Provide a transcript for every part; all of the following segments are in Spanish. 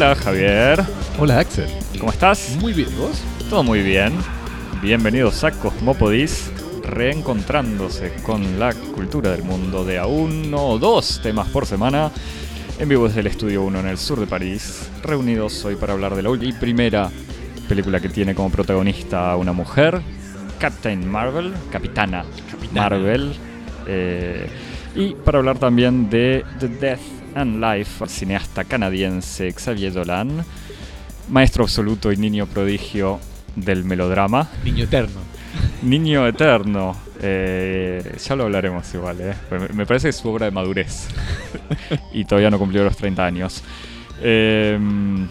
Hola Javier, Hola Axel. ¿cómo estás? Muy bien, ¿y vos? Todo muy bien. Bienvenidos a Cosmopodis, reencontrándose con la cultura del mundo de a uno o dos temas por semana, en vivo desde el Estudio 1 en el sur de París, reunidos hoy para hablar de la última y primera película que tiene como protagonista a una mujer, Captain Marvel, Capitana, Marvel, eh, y para hablar también de The Death and Life, cineasta canadiense Xavier Dolan, maestro absoluto y niño prodigio del melodrama. Niño eterno. Niño eterno. eh, ya lo hablaremos igual, ¿eh? Me- parece que es su obra de madurez. y todavía no cumplió los 30 años. Em,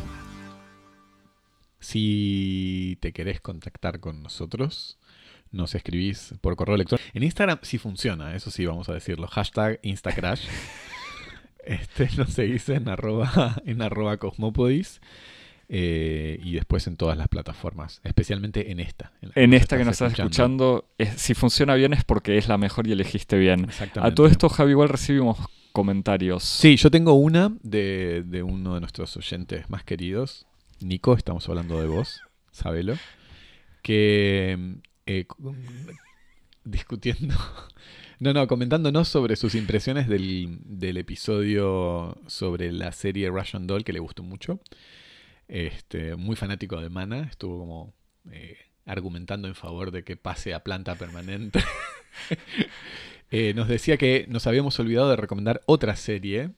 Si te querés contactar con nosotros, nos escribís por correo electrónico. En Instagram sí funciona, eso sí vamos a decirlo. Hashtag Instacrash. Este, nos seguís en arroba, en arroba Cosmopodis. eh, y después en todas las plataformas, especialmente en esta. en esta que nos estás escuchando. escuchando, es- si funciona bien es porque es la mejor y elegiste bien. Exactamente. A todo esto, Javi, igual recibimos comentarios. Sí, yo tengo una de, de uno de nuestros oyentes más queridos, Nico, estamos hablando de vos, sabelo, que eh, cu- discutiendo, no, no, comentándonos sobre sus impresiones del, del episodio sobre la serie Russian Doll, que le gustó mucho. Este, muy fanático de Mana, estuvo como eh, argumentando en favor de que pase a planta permanente. Eh, nos decía que nos habíamos olvidado de recomendar otra serie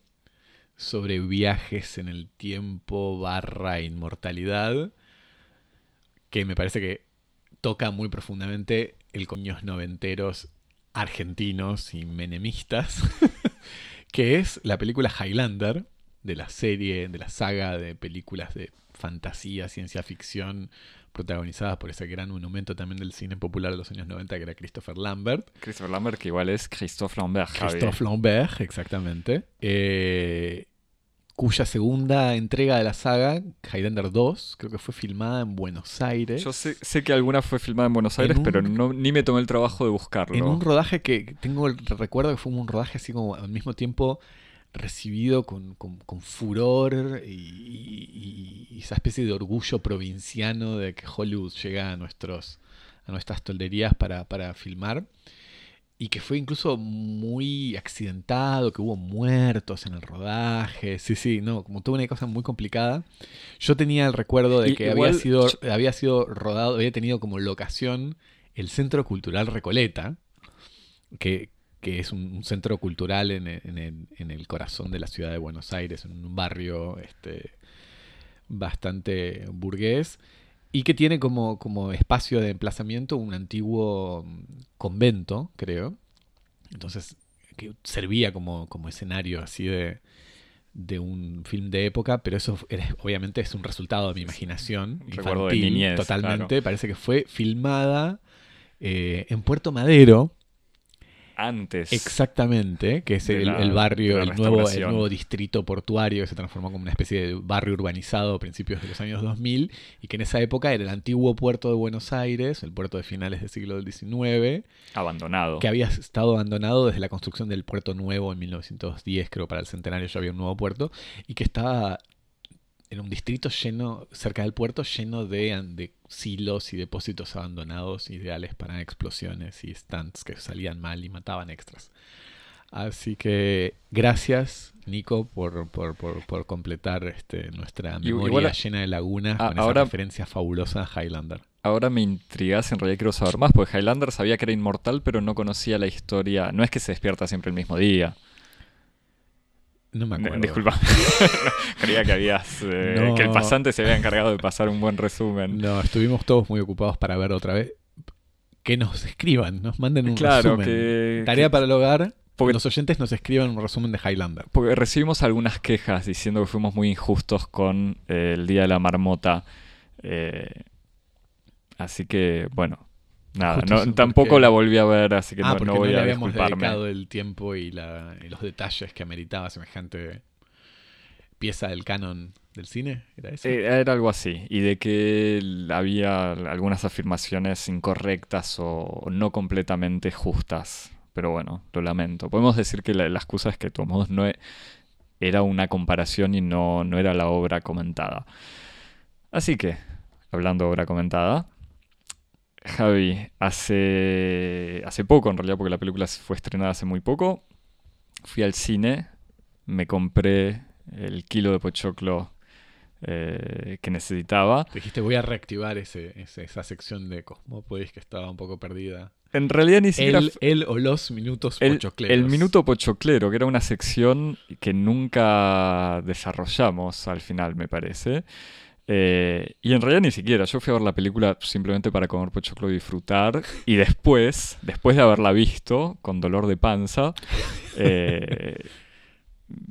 sobre viajes en el tiempo barra inmortalidad, que me parece que toca muy profundamente el coños noventeros argentinos y menemistas, que es la película Highlander, de la serie, de la saga de películas de fantasía, ciencia ficción, protagonizadas por ese gran monumento también del cine popular de los años 90, que era Christopher Lambert. Christopher Lambert, que igual es Christophe Lambert. Christophe Lambert, exactamente. eh, cuya segunda entrega de la saga, Highlander 2, creo que fue filmada en Buenos Aires. Yo sé, sé que alguna fue filmada en Buenos En Aires, un- pero no, ni me tomé el trabajo de buscarlo. En un rodaje que tengo el recuerdo que fue un rodaje así como al mismo tiempo recibido con, con- con furor y, y- y esa especie de orgullo provinciano de que Hollywood llega a nuestros a nuestras tolderías para, para filmar y que fue incluso muy accidentado, que hubo muertos en el rodaje, sí, sí, no, como toda una cosa muy complicada. Yo tenía el recuerdo de que igual había sido, yo- había sido rodado, había tenido como locación el Centro Cultural Recoleta, que, que es un, un centro cultural en el, en el- en el corazón de la ciudad de Buenos Aires, en un barrio este, bastante burgués, y que tiene como, como espacio de emplazamiento un antiguo mm, convento, creo. Entonces, que servía como, como escenario así de, de un film de época, pero eso era- obviamente es un resultado de mi imaginación. Un recuerdo de infantil, niñez, Totalmente. claro. Parece que fue filmada eh, en Puerto Madero, Antes. Exactamente, que es el, la- el barrio, el nuevo, el nuevo distrito portuario que se transformó como una especie de barrio urbanizado a principios de los años 2000 y que en esa época era el antiguo puerto de Buenos Aires, el puerto de finales del siglo XIX, Abandonado. que había estado abandonado desde la construcción del puerto nuevo en 1910, creo para el centenario ya había un nuevo puerto, y que estaba en un distrito lleno, cerca del puerto, lleno de, de silos y depósitos abandonados ideales para explosiones y stands que salían mal y mataban extras. Así que gracias, Nico, por, por, por, por completar este, nuestra memoria igual- llena de lagunas Ah, con esa ahora- referencia fabulosa a Highlander. Ahora me intrigas, en realidad quiero saber más, porque Highlander sabía que era inmortal, pero no conocía la historia. No es que se despierta siempre el mismo día. No me acuerdo. Disculpa. Creía que habías. eh, No. que el pasante se había encargado de pasar un buen resumen. No, estuvimos todos muy ocupados para ver otra vez. Que nos escriban, nos manden un claro, resumen. que. Tarea que- para el hogar. Porque- los oyentes nos escriban un resumen de Highlander. Porque recibimos algunas quejas diciendo que fuimos muy injustos con eh, el Día de la Marmota. eh, así que, bueno, nada, Justo no, tampoco porque- la volví a ver, así que ah, no, porque no no, voy le a habíamos dedicado el tiempo y, la- y los detalles que ameritaba semejante pieza del canon del cine, ¿era eso? Eh, era algo así. Y de que había algunas afirmaciones incorrectas o no completamente justas. Pero bueno, lo lamento. Podemos decir que la, la excusa es que de todos modos no e- era una comparación y no, no era la obra comentada. Así que, hablando de obra comentada, Javi, hace, hace poco en realidad, porque la película fue estrenada hace muy poco, fui al cine, me compré el kilo de pochoclo eh, que necesitaba. Te dijiste, voy a reactivar ese, ese- esa sección de Cosmópolis que estaba un poco perdida. En realidad ni siquiera... El, el o los minutos el, pochocleros. el minuto pochoclero, que era una sección que nunca desarrollamos al final, me parece. Eh, y en realidad ni siquiera. Yo fui a ver la película simplemente para comer pochoclo y disfrutar. Y después, después de haberla visto, con dolor de panza, eh,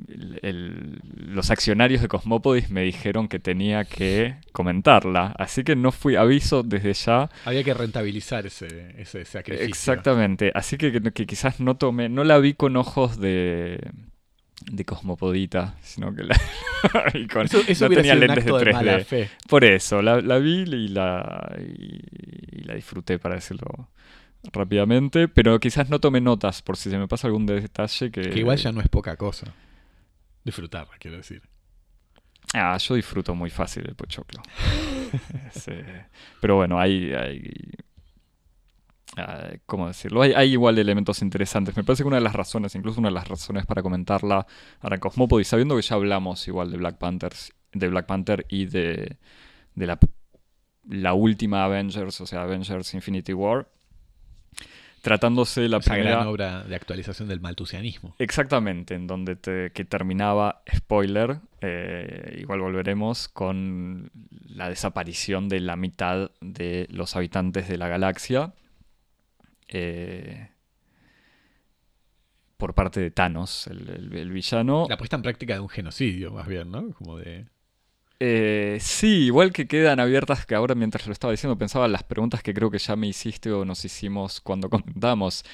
el- el- los accionarios de Cosmópodis me dijeron que tenía que comentarla. Así que no fui, aviso desde ya. Había que rentabilizar ese, ese sacrificio. Exactamente. Así que, que, que quizás no tomé, no la vi con ojos de, de cosmopodita, sino que la vi con, Eso, eso no tenía lentes de acto de, 3D. mala fe. Por eso, la, la vi y la, y, y la disfruté, para decirlo rápidamente, pero quizás no tomé notas por si se me pasa algún detalle que... Que igual ya no es poca cosa. Disfrutarla, quiero decir. Ah, yo disfruto muy fácil el pochoclo. Eh, pero bueno, hay... hay ah, ¿Cómo decirlo? Hay, hay igual elementos interesantes. Me parece que una de las razones, incluso una de las razones para comentarla ahora Cosmópolis, sabiendo que ya hablamos igual de Black Panthers, de Black Panther y de, de la, la última Avengers, o sea, Avengers Infinity War, tratándose la Esa primera... gran obra de actualización del maltusianismo. Exactamente, en donde te- que terminaba, spoiler, eh, igual volveremos, con la desaparición de la mitad de los habitantes de la galaxia eh, por parte de Thanos, el, el- el villano. La puesta en práctica de un genocidio, más bien, ¿no? Como de. Eh, sí, igual que quedan abiertas, que ahora mientras lo estaba diciendo pensaba en las preguntas que creo que ya me hiciste o nos hicimos cuando comentamos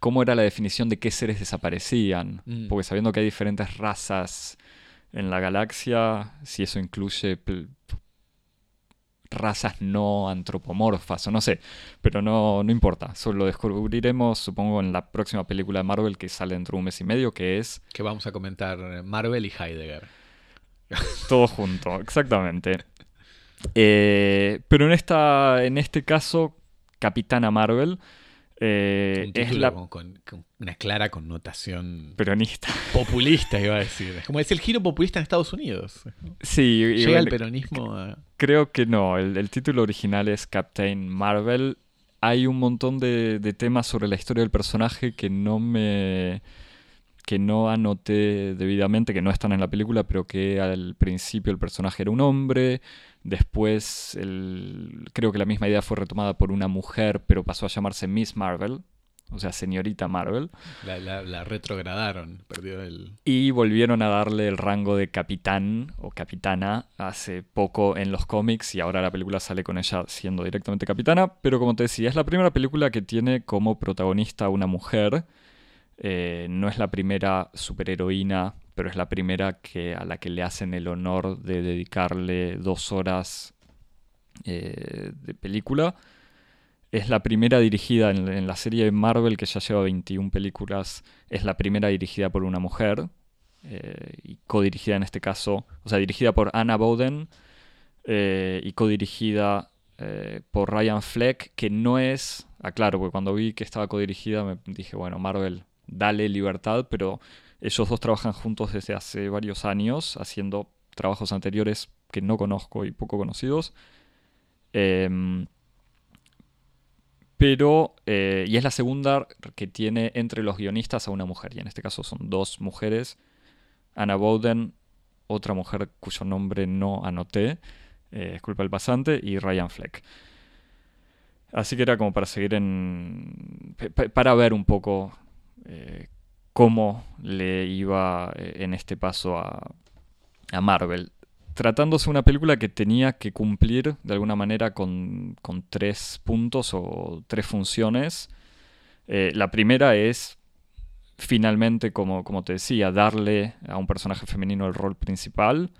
cómo era la definición de qué seres desaparecían. Mm. Porque sabiendo que hay diferentes razas en la galaxia, si eso incluye razas no antropomorfas o no sé, pero no, no importa, eso lo descubriremos supongo en la próxima película de Marvel que sale dentro de un mes y medio, que es Que vamos a comentar Marvel y Heidegger. Todo junto, exactamente. Eh, pero en esta, en este caso, Capitana Marvel eh, un es la con, con- con una clara connotación peronista. populista, iba a decir. Es como es el giro populista en Estados Unidos. Sí, Llega el peronismo a. creo que no. El, el título original es Captain Marvel. Hay un montón de, de temas sobre la historia del personaje que no me que no anoté debidamente, que no están en la película, pero que al principio el personaje era un hombre, después el- creo que la misma idea fue retomada por una mujer, pero pasó a llamarse Miss Marvel, o sea, señorita Marvel, La, la- la retrogradaron. Perdió el. y volvieron a darle el rango de capitán o capitana hace poco en los cómics y ahora la película sale con ella siendo directamente capitana, pero como te decía, es la primera película que tiene como protagonista a una mujer. Eh, no es la primera superheroína, pero es la primera que, a la que le hacen el honor de dedicarle dos horas eh, de película. Es la primera dirigida en, la serie Marvel, que ya lleva 21 películas, es la primera dirigida por una mujer, eh, y codirigida en este caso, o sea, dirigida por Anna Bowden eh, y codirigida eh, por Ryan Fleck, que no es, aclaro, porque cuando vi que estaba codirigida me dije, bueno, Marvel, dale libertad, pero ellos dos trabajan juntos desde hace varios años, haciendo trabajos anteriores que no conozco y poco conocidos. Em, pero, eh, y es la segunda que tiene entre los guionistas a una mujer, y en este caso son dos mujeres, Anna Bowden, otra mujer cuyo nombre no anoté, eh, disculpa el pasante, y Ryan Fleck. Así que era como para seguir en... pa- pa- para ver un poco eh, cómo le iba eh, en este paso a, a Marvel. Tratándose de una película que tenía que cumplir de alguna manera con, con tres puntos o tres funciones. Eh, la primera es finalmente, como, como te decía, darle a un personaje femenino el rol principal.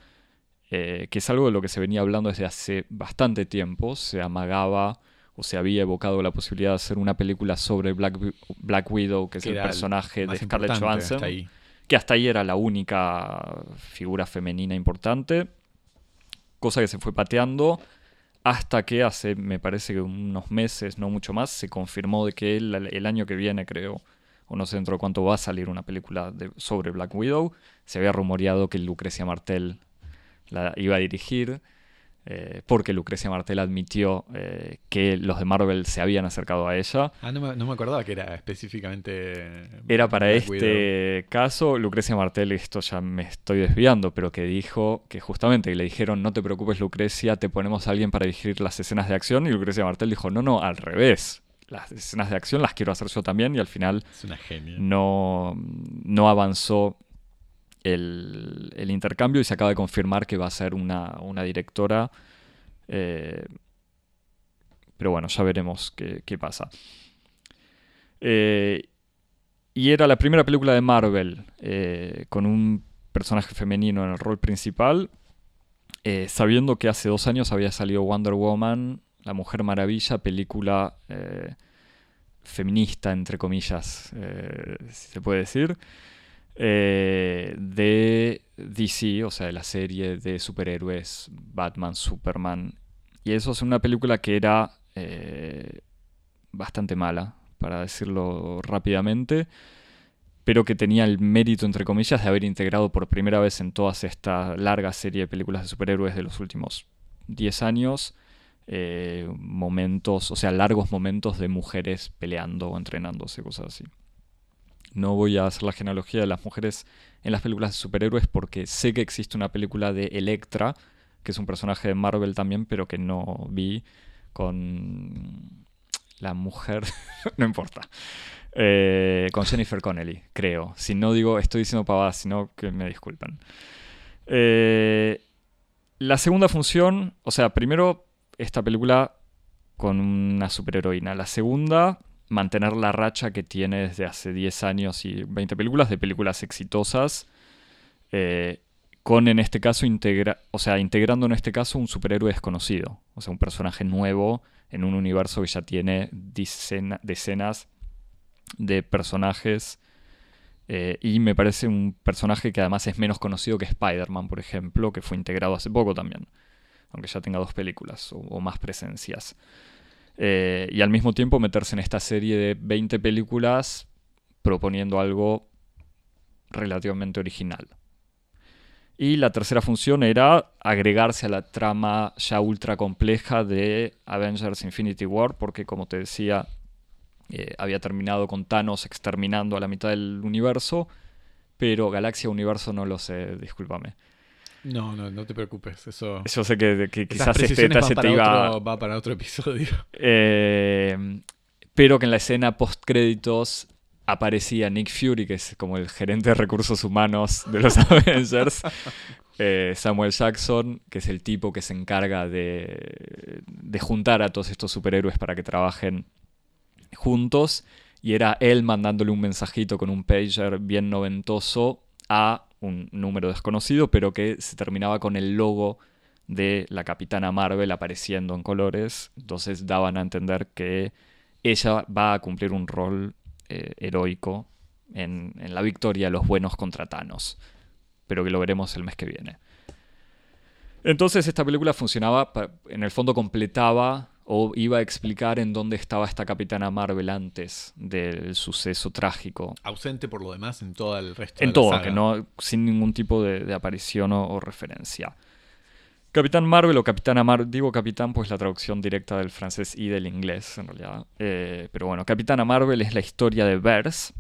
eh, que es algo de lo que se venía hablando desde hace bastante tiempo. Se amagaba o se había evocado la posibilidad de hacer una película sobre Black, Black Widow, que es Que el personaje de Scarlett Johansson, hasta que hasta ahí era la única figura femenina importante, cosa que se fue pateando hasta que hace, me parece que unos meses, no mucho más, se confirmó de que el, el año que viene, creo, o no sé dentro de cuánto va a salir una película de- sobre Black Widow. Se había rumoreado que Lucrecia Martel la iba a dirigir, eh, porque Lucrecia Martel admitió eh, que los de Marvel se habían acercado a ella. Ah, no me, no me acordaba que era específicamente. Era para Black Widow. este caso, Lucrecia Martel, esto ya me estoy desviando, pero que dijo que justamente le dijeron, no te preocupes Lucrecia, te ponemos a alguien para dirigir las escenas de acción, y Lucrecia Martel dijo, no, no, al revés, las escenas de acción las quiero hacer yo también, y al final Es una genia. no, no avanzó el, el intercambio y se acaba de confirmar que va a ser una, una directora. eh, pero bueno, ya veremos qué, qué pasa. Eh, y era la primera película de Marvel eh, con un personaje femenino en el rol principal, sabiendo que hace dos años había salido Wonder Woman, La Mujer Maravilla, película feminista, entre comillas, si se puede decir, eh, de DC, o sea, de la serie de superhéroes Batman, Superman. Y eso es una película que era eh, bastante mala, para decirlo rápidamente, pero que tenía el mérito, entre comillas, de haber integrado por primera vez en toda esta larga serie de películas de superhéroes de los últimos 10 años, eh, momentos, o sea, largos momentos de mujeres peleando o entrenándose, cosas así. No voy a hacer la genealogía de las mujeres en las películas de superhéroes porque sé que existe una película de Electra, que es un personaje de Marvel también, pero que no vi con la mujer, no importa, Eh, con Jennifer Connelly, creo. Si no digo, estoy diciendo pavadas, sino que me disculpen. Eh, la segunda función, o sea, primero esta película con una superheroína. La segunda, mantener la racha que tiene desde hace 10 años y 20 películas de películas exitosas. eh, con en este caso integra, o sea, integrando en este caso un superhéroe desconocido, o sea, un personaje nuevo en un universo que ya tiene decenas de personajes eh, y me parece un personaje que además es menos conocido que Spider-Man, por ejemplo, que fue integrado hace poco también, aunque ya tenga dos películas o más presencias. Eh, y al mismo tiempo meterse en esta serie de 20 películas proponiendo algo relativamente original. Y la tercera función era agregarse a la trama ya ultra compleja de Avengers Infinity War, porque como te decía, eh, había terminado con Thanos exterminando a la mitad del universo, pero Galaxia Universo no lo sé, discúlpame. No, no, no te preocupes. Eso. Yo sé que, quizás este detalle te iba... otro- va para otro episodio. Eh, pero que en la escena post créditos aparecía Nick Fury, que es como el gerente de recursos humanos de los Avengers, eh, Samuel Jackson, que es el tipo que se encarga de, de juntar a todos estos superhéroes para que trabajen juntos, y era él mandándole un mensajito con un pager bien noventoso a un número desconocido, pero que se terminaba con el logo de la Capitana Marvel apareciendo en colores. Entonces daban a entender que ella va a cumplir un rol eh, heroico en, en la victoria de los buenos contra Thanos. Pero que lo veremos el mes que viene. Entonces esta película funcionaba, en el fondo completaba o iba a explicar en dónde estaba esta Capitana Marvel antes del suceso trágico Ausente por lo demás en todo el resto de en la todo, saga. que no, sin ningún tipo de, de aparición o, o referencia. Capitán Marvel o Capitana Marvel, digo Capitán pues la traducción directa del francés y del inglés en realidad. Eh, pero bueno, Capitana Marvel es la historia de Verse,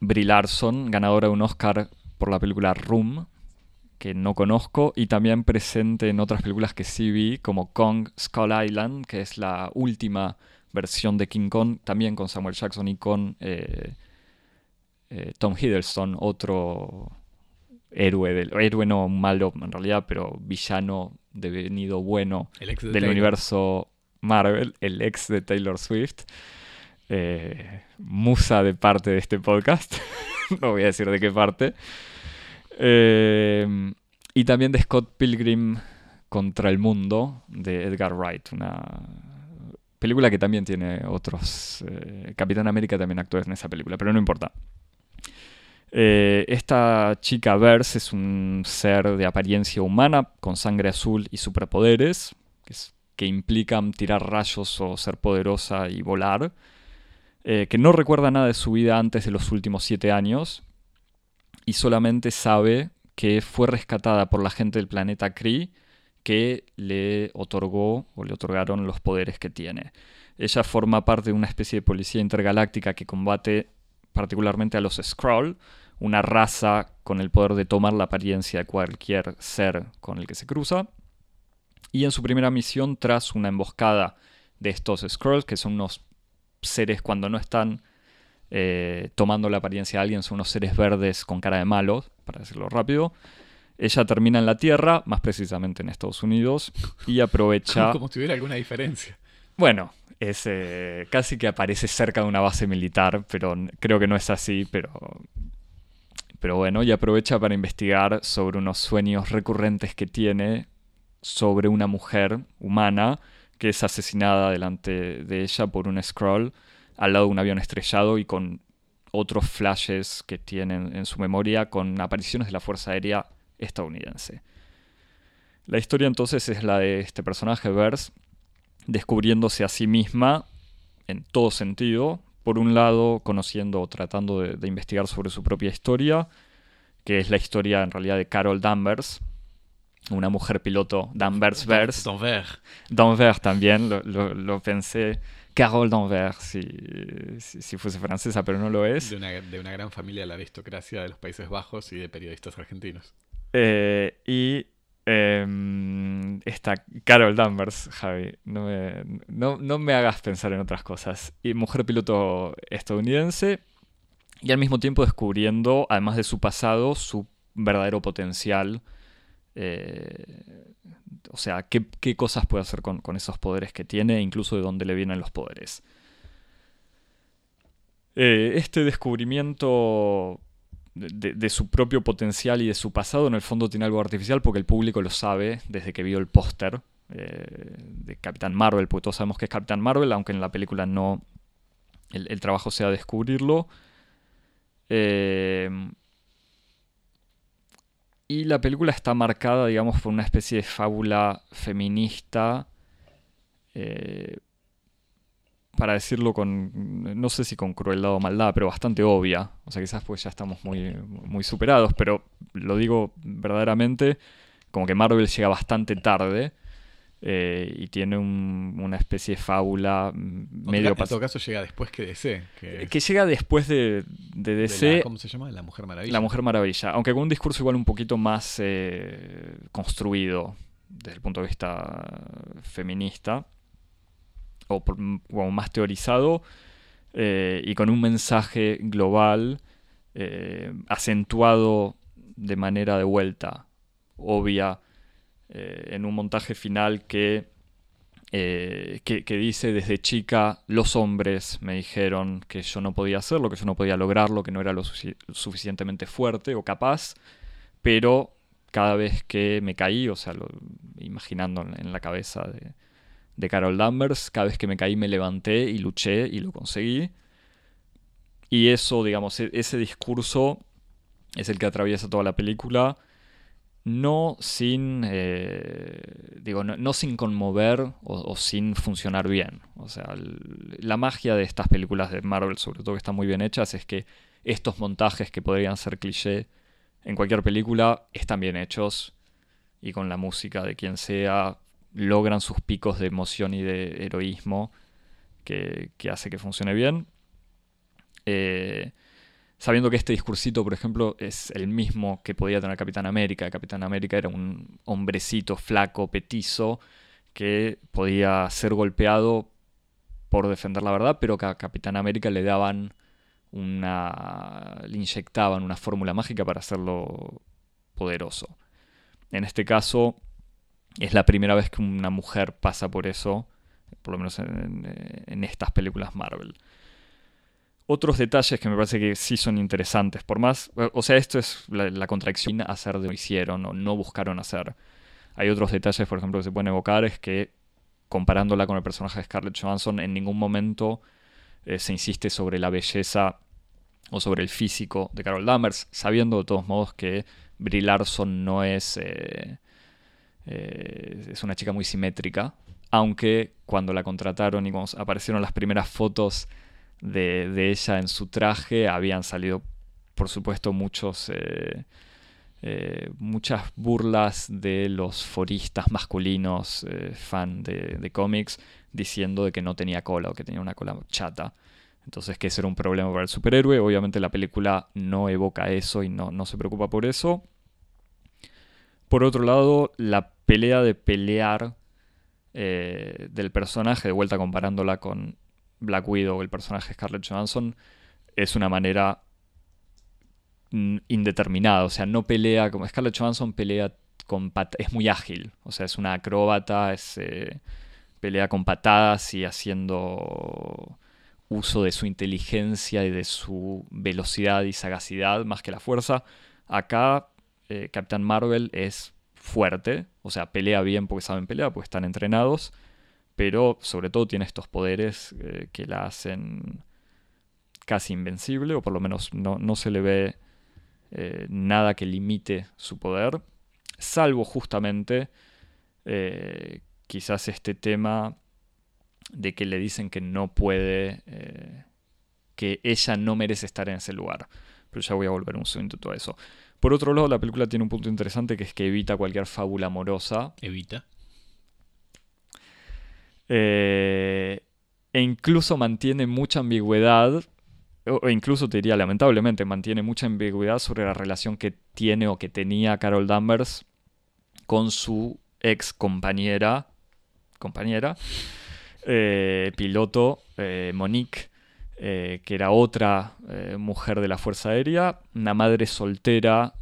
Brie Larson, ganadora de un Oscar por la película Room, que no conozco, y también presente en otras películas que sí vi, como Kong Skull Island, que es la última versión de King Kong, también con Samuel Jackson y con eh, eh, Tom Hiddleston, otro héroe, del, héroe no malo en realidad, pero villano devenido bueno de del Taylor. universo Marvel, el ex de Taylor Swift. Eh, musa de parte de este podcast. no voy a decir de qué parte. Eh, y también de Scott Pilgrim contra el mundo de Edgar Wright, una película que también tiene otros... Eh, Capitán América también actúa en esa película, pero no importa. Eh, esta chica Verse es un ser de apariencia humana, con sangre azul y superpoderes, que, que implican tirar rayos o ser poderosa y volar, eh, que no recuerda nada de su vida antes de los últimos siete años y solamente sabe que fue rescatada por la gente del planeta Kree que le otorgó o le otorgaron los poderes que tiene. Ella forma parte de una especie de policía intergaláctica que combate particularmente a los Skrull, una raza con el poder de tomar la apariencia de cualquier ser con el que se cruza. Y en su primera misión, tras una emboscada de estos Skrulls, que son unos seres cuando no están eh, tomando la apariencia de alguien, son unos seres verdes con cara de malos, para decirlo rápido. Ella termina en la Tierra, más precisamente en Estados Unidos, y aprovecha... Como si hubiera alguna diferencia. Bueno, es eh, casi que aparece cerca de una base militar, pero creo que no es así, pero pero bueno, y aprovecha para investigar sobre unos sueños recurrentes que tiene sobre una mujer humana que es asesinada delante de ella por un scroll al lado de un avión estrellado y con otros flashes que tienen en su memoria con apariciones de la Fuerza Aérea estadounidense. La historia entonces es la de este personaje, Verse, descubriéndose a sí misma en todo sentido, por un lado, conociendo o tratando de, investigar sobre su propia historia, que es la historia en realidad de Carol Danvers, una mujer piloto Danvers Vers. Danvers. Danvers también, lo, pensé. Carol Danvers, si, si, fuese francesa, pero no lo es. De una, de una, gran familia de la aristocracia de los Países Bajos y de periodistas argentinos. Eh, y eh, esta Carol Danvers, Javi, no me, no, me hagas pensar en otras cosas. Y mujer piloto estadounidense y al mismo tiempo descubriendo, además de su pasado, su verdadero potencial. Eh, o sea, qué, cosas puede hacer con, con, esos poderes que tiene, incluso de dónde le vienen los poderes. Eh, este descubrimiento de, su propio potencial y de su pasado, en el fondo tiene algo artificial porque el público lo sabe desde que vio el póster eh, de Capitán Marvel, porque todos sabemos que es Capitán Marvel, aunque en la película no el, trabajo sea descubrirlo. Eh, y la película está marcada, digamos, por una especie de fábula feminista. Eh, para decirlo con, no sé si con crueldad o maldad, pero bastante obvia. O sea, quizás pues ya estamos muy, muy superados, pero lo digo verdaderamente, como que Marvel llega bastante tarde. Eh, y tiene una especie de fábula medio... En todo caso llega después que DC. Que, llega después de, de DC... ¿Cómo se llama? La Mujer Maravilla. La Mujer Maravilla, aunque con un discurso igual un poquito más eh, construido desde el punto de vista feminista o, más teorizado eh, y con un mensaje global eh, acentuado de manera de vuelta, obvia, eh, en un montaje final que, que, dice desde chica, los hombres me dijeron que yo no podía hacerlo, que yo no podía lograrlo, que no era lo suficientemente fuerte o capaz, pero cada vez que me caí, o sea, imaginando en la cabeza de, de Carol Danvers. Cada vez que me caí me levanté y luché y lo conseguí. Y eso, digamos, e-, ese discurso es el que atraviesa toda la película. No sin, eh, digo, no, sin conmover o, sin funcionar bien. O sea, la magia de estas películas de Marvel, sobre todo que están muy bien hechas, es que estos montajes que podrían ser cliché en cualquier película están bien hechos y con la música de quien sea logran sus picos de emoción y de heroísmo que, hace que funcione bien. Eh, sabiendo que este discursito, por ejemplo, es el mismo que podía tener Capitán América. Capitán América era un hombrecito flaco, petizo, que podía ser golpeado por defender la verdad, pero que a Capitán América le daban una. le inyectaban una fórmula mágica para hacerlo poderoso. En este caso, es la primera vez que una mujer pasa por eso, por lo menos en, estas películas Marvel. Otros detalles que me parece que sí son interesantes, por más, o sea, esto es la, la contradicción hacer de lo hicieron o no buscaron hacer. Hay otros detalles, por ejemplo, que se pueden evocar, es que comparándola con el personaje de Scarlett Johansson, en ningún momento eh, se insiste sobre la belleza o sobre el físico de Carol Danvers, sabiendo de todos modos que Brie Larson no es, eh, eh, es una chica muy simétrica, aunque cuando la contrataron y cuando aparecieron las primeras fotos de, de ella en su traje, habían salido, por supuesto, muchos eh, muchas burlas de los foristas masculinos eh, fan de, cómics diciendo de que no tenía cola o que tenía una cola chata. Entonces que ese era un problema para el superhéroe. Obviamente la película no evoca eso y no, no se preocupa por eso. Por otro lado, la pelea de pelear eh, del personaje, de vuelta comparándola con Black Widow, el personaje Scarlett Johansson, es una manera indeterminado, o sea, no pelea como Scarlett Johansson pelea con es muy ágil, o sea, es una acróbata, es, eh, pelea con patadas y haciendo uso de su inteligencia y de su velocidad y sagacidad más que la fuerza. Acá eh, Captain Marvel es fuerte, o sea, pelea bien porque saben pelear, porque están entrenados, pero sobre todo tiene estos poderes eh, que la hacen casi invencible, o por lo menos no, no se le ve eh, nada que limite su poder, salvo justamente eh, quizás este tema de que le dicen que no puede, que ella no merece estar en ese lugar. Pero ya voy a volver un segundo a eso. Por otro lado, la película tiene un punto interesante que es que evita cualquier fábula amorosa. Evita. E incluso mantiene mucha ambigüedad o incluso te diría lamentablemente, mantiene mucha ambigüedad sobre la relación que tiene o que tenía Carol Danvers con su ex compañera, compañera, eh, piloto eh, Monique, eh, que era otra mujer de la Fuerza Aérea, una madre soltera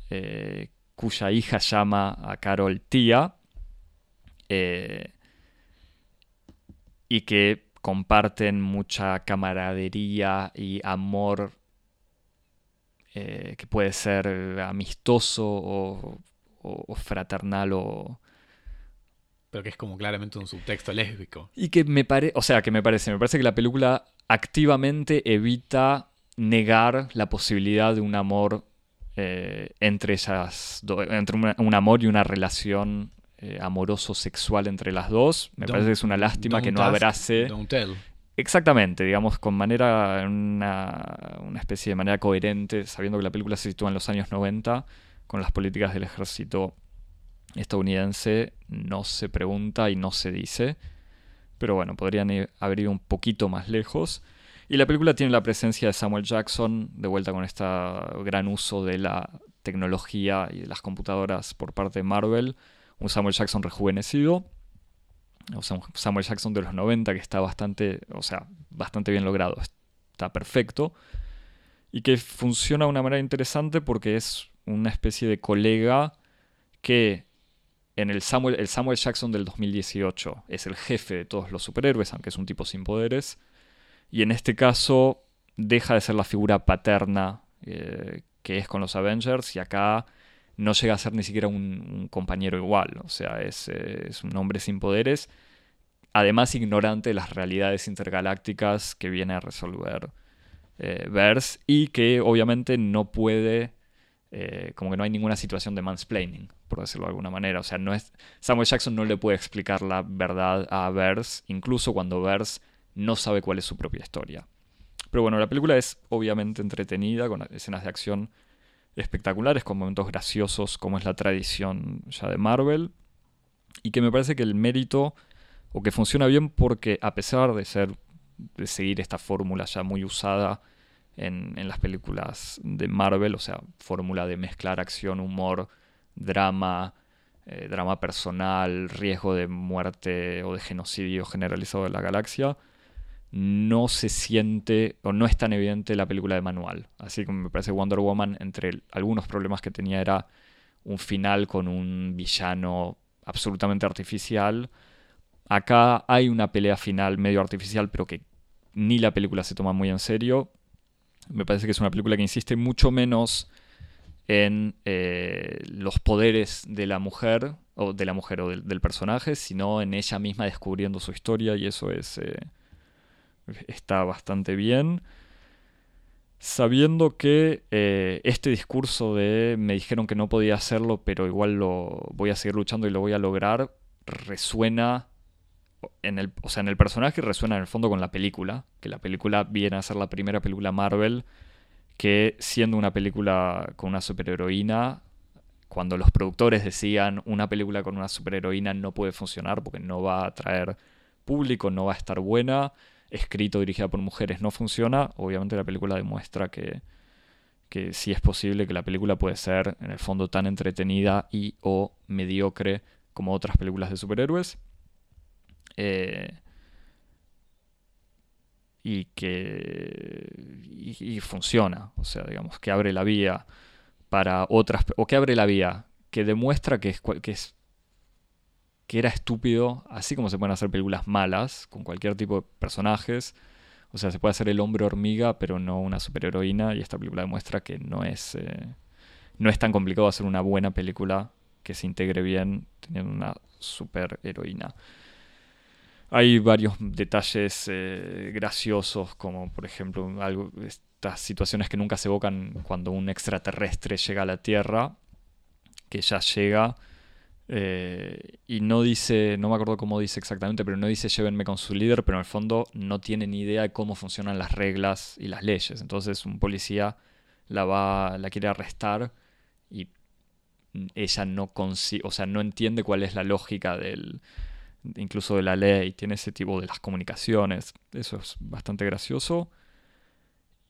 cuya hija llama a Carol tía, y que comparten mucha camaradería y amor eh, que puede ser amistoso o, fraternal o... Pero que es como claramente un subtexto lésbico. Y que me parece, o sea, que me parece, me parece que la película activamente evita negar la posibilidad de un amor eh, entre esas entre un amor y una relación eh, amoroso sexual entre las dos. Me parece que es una lástima que no abrace. Exactamente, digamos, con manera, una, una especie de manera coherente, sabiendo que la película se sitúa en los años 90, con las políticas del ejército estadounidense, no se pregunta y no se dice. Pero bueno, podrían haber ido un poquito más lejos. Y la película tiene la presencia de Samuel Jackson, de vuelta con este gran uso de la tecnología y de las computadoras por parte de Marvel un Samuel Jackson rejuvenecido, o sea, un Samuel Jackson de los 90 que está bastante, o sea, bastante bien logrado, está perfecto, y que funciona de una manera interesante porque es una especie de colega que en el Samuel, el Samuel Jackson del 2018 es el jefe de todos los superhéroes, aunque es un tipo sin poderes, y en este caso deja de ser la figura paterna eh, que es con los Avengers, y acá no llega a ser ni siquiera un, compañero igual, o sea, es, un hombre sin poderes, además ignorante de las realidades intergalácticas que viene a resolver eh, Verse y que obviamente no puede, eh, como que no hay ninguna situación de mansplaining, por decirlo de alguna manera, o sea, no es, Samuel Jackson no le puede explicar la verdad a Verse, incluso cuando Verse no sabe cuál es su propia historia. Pero bueno, la película es obviamente entretenida, con escenas de acción espectaculares, con momentos graciosos, como es la tradición ya de Marvel. Y que me parece que el mérito, o que funciona bien porque a pesar de ser, de seguir esta fórmula ya muy usada en, las películas de Marvel, o sea, fórmula de mezclar acción, humor, drama, eh, drama personal, riesgo de muerte o de genocidio generalizado de la galaxia, no se siente o no es tan evidente la película de manual. Así como me parece Wonder Woman, entre algunos problemas que tenía era un final con un villano absolutamente artificial. Acá hay una pelea final medio artificial, pero que ni la película se toma muy en serio. Me parece que es una película que insiste mucho menos en eh, los poderes de la mujer, o de la mujer o del, personaje, sino en ella misma descubriendo su historia y eso es eh, está bastante bien. Sabiendo que eh, este discurso de me dijeron que no podía hacerlo, pero igual lo voy a seguir luchando y lo voy a lograr, resuena en el, o sea, en el personaje resuena en el fondo con la película, que la película viene a ser la primera película Marvel que siendo una película con una superheroína, cuando los productores decían una película con una superheroína no puede funcionar porque no va a atraer público, no va a estar buena, escrito dirigida por mujeres no funciona, obviamente la película demuestra que, que sí es posible que la película puede ser en el fondo tan entretenida y o mediocre como otras películas de superhéroes. Eh, y que y, funciona, o sea, digamos, que abre la vía para otras, o que abre la vía, que demuestra que es, que es que era estúpido, así como se pueden hacer películas malas con cualquier tipo de personajes, o sea, se puede hacer el hombre hormiga, pero no una superheroína, y esta película demuestra que no es, eh, no es tan complicado hacer una buena película que se integre bien teniendo una superheroína. Hay varios detalles eh, graciosos, como por ejemplo estas situaciones que nunca se evocan cuando un extraterrestre llega a la Tierra, que ya llega eh, y no dice, no me acuerdo cómo dice exactamente, pero no dice llévenme con su líder, pero en el fondo no tiene ni idea de cómo funcionan las reglas y las leyes. Entonces un policía la va, la quiere arrestar y ella no o sea, no entiende cuál es la lógica del, incluso de la ley, tiene ese tipo de las comunicaciones. Eso es bastante gracioso.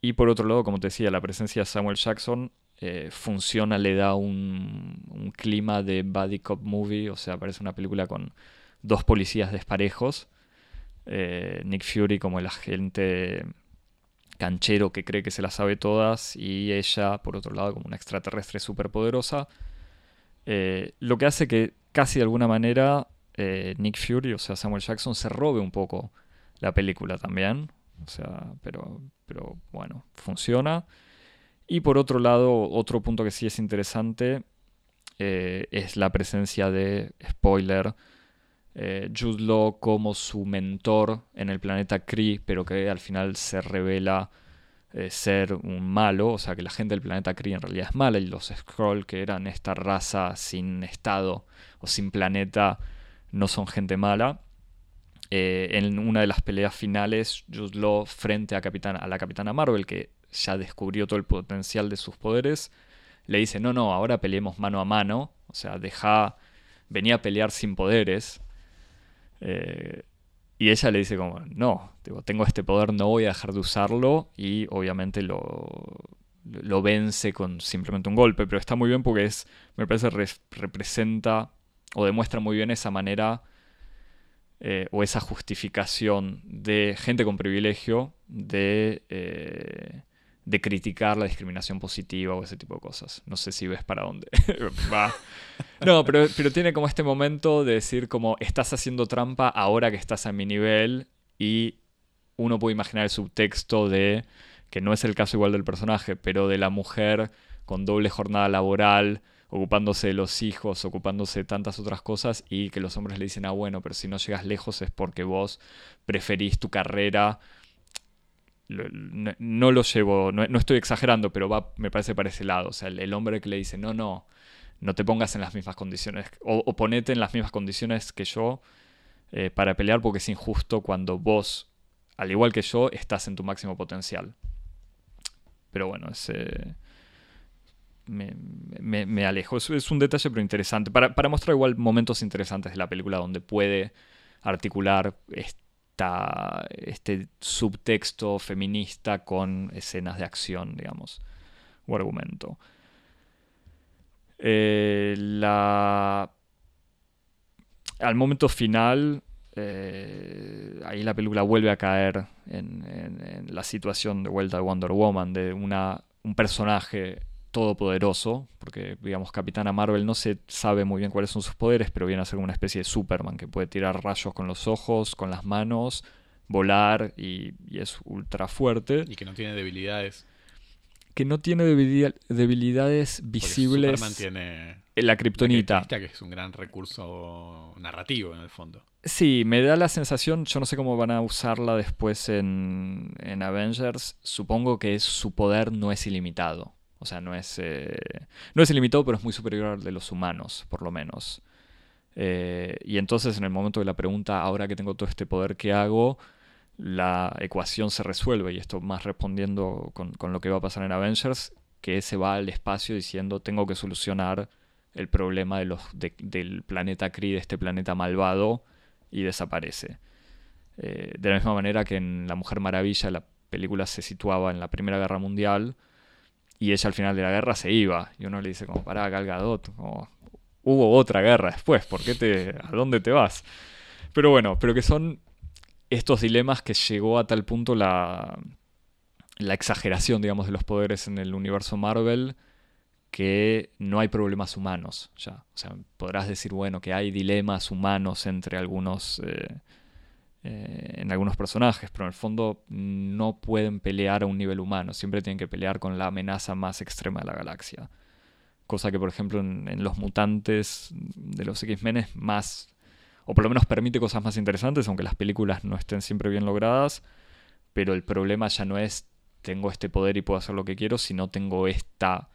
Y por otro lado, como te decía, la presencia de Samuel Jackson eh, funciona, le da un, clima de buddy cop movie, o sea, parece una película con dos policías desparejos. Eh, Nick Fury como el agente canchero que cree que se las sabe todas y ella, por otro lado, como una extraterrestre superpoderosa. Eh, lo que hace que casi de alguna manera Nick Fury, o sea, Samuel Jackson, se robe un poco la película también. O sea, pero, pero bueno, funciona. Y por otro lado, otro punto que sí es interesante eh, es la presencia de, spoiler, eh, como su mentor en el planeta Kree, pero que al final se revela ser un malo, o sea que la gente del planeta Kree en realidad es mala y los Skrull, que eran esta raza sin estado o sin planeta, no son gente mala. Eh, en una de las peleas finales, Jude frente a, a la Capitana Marvel, que ya descubrió todo el potencial de sus poderes, le dice, no, no, ahora peleemos mano a mano, o sea, deja, venía a pelear sin poderes. Eh, y ella le dice como, no, tengo este poder, no voy a dejar de usarlo y obviamente lo, lo vence con simplemente un golpe, pero está muy bien porque es, me parece, representa o demuestra muy bien esa manera eh, o esa justificación de gente con privilegio de, eh, de criticar la discriminación positiva o ese tipo de cosas. No sé si ves para dónde va. No, pero, pero tiene como este momento de decir como estás haciendo trampa ahora que estás a mi nivel y uno puede imaginar el subtexto de, que no es el caso igual del personaje, pero de la mujer con doble jornada laboral, ocupándose de los hijos, ocupándose de tantas otras cosas y que los hombres le dicen, ah, bueno, pero si no llegas lejos es porque vos preferís tu carrera. No, lo llevo, no, estoy exagerando, pero va, me parece para ese lado. O sea, el, hombre que le dice, no, no, no te pongas en las mismas condiciones, o, ponete en las mismas condiciones que yo eh, para pelear porque es injusto cuando vos, al igual que yo, estás en tu máximo potencial. Pero bueno, ese me, me, alejo. Es, un detalle pero interesante. Para, mostrar igual momentos interesantes de la película donde puede articular este subtexto feminista con escenas de acción, digamos, o argumento. Eh. Al momento final, eh, ahí la película vuelve a caer en, en, la situación de vuelta de Wonder Woman, de una, un personaje todopoderoso, porque digamos Capitana Marvel no se sabe muy bien cuáles son sus poderes, pero viene a ser una especie de Superman que puede tirar rayos con los ojos, con las manos, volar y, es ultra fuerte. Y que no tiene debilidades. que no tiene debilidad- debilidades Porque visibles Superman tiene en la kriptonita. la kriptonita, que es un gran recurso narrativo en el fondo. Sí, me da la sensación, yo no sé cómo van a usarla después en, en Avengers, supongo que su poder no es ilimitado. O sea, no es, eh, no es ilimitado, pero es muy superior al de los humanos, por lo menos. Eh, y entonces en el momento de la pregunta, ahora que tengo todo este poder, ¿qué hago? La ecuación se resuelve, y esto más respondiendo con, con lo que va a pasar en Avengers, que se va al espacio diciendo, tengo que solucionar el problema de los, de- del planeta Kree, de este planeta malvado, y desaparece. Eh, de la misma manera que en La Mujer Maravilla la película se situaba en la Primera Guerra Mundial y ella al final de la guerra se iba. Y uno le dice como, pará, Gal Gadot, como, hubo otra guerra después, ¿por qué te, a dónde te vas? Pero bueno, pero que son estos dilemas que llegó a tal punto la, la exageración, digamos, de los poderes en el universo Marvel que no hay problemas humanos ya. O sea, podrás decir, bueno, que hay dilemas humanos entre algunos, eh, eh, en algunos personajes, pero en el fondo no pueden pelear a un nivel humano, siempre tienen que pelear con la amenaza más extrema de la galaxia. Cosa que, por ejemplo, en, en los mutantes de los X-Men es más, o por lo menos permite cosas más interesantes, aunque las películas no estén siempre bien logradas, pero el problema ya no es tengo este poder y puedo hacer lo que quiero, sino tengo esta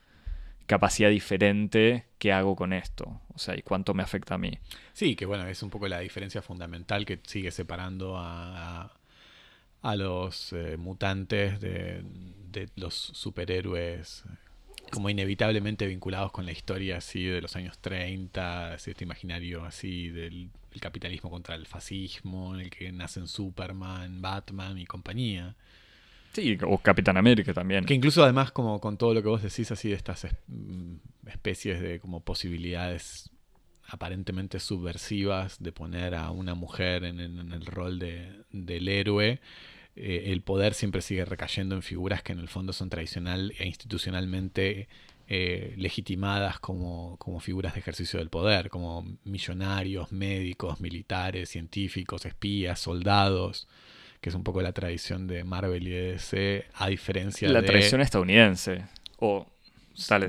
capacidad diferente, ¿qué hago con esto? O sea, ¿y cuánto me afecta a mí? Sí, que bueno, es un poco la diferencia fundamental que sigue separando a, a, los eh, mutantes de, de los superhéroes como inevitablemente vinculados con la historia así de los años 30, así, este imaginario así del, del capitalismo contra el fascismo, en el que nacen Superman, Batman y compañía. Sí, o Capitán América también. Que incluso además como con todo lo que vos decís así de estas es- mm, especies de como posibilidades aparentemente subversivas de poner a una mujer en el rol de, del héroe, eh, el poder siempre sigue recayendo en figuras que en el fondo son tradicional e institucionalmente eh, legitimadas como, como figuras de ejercicio del poder, como millonarios, médicos, militares, científicos, espías, soldados, que es un poco la tradición de Marvel y de DC, a diferencia la de... tradición estadounidense. O,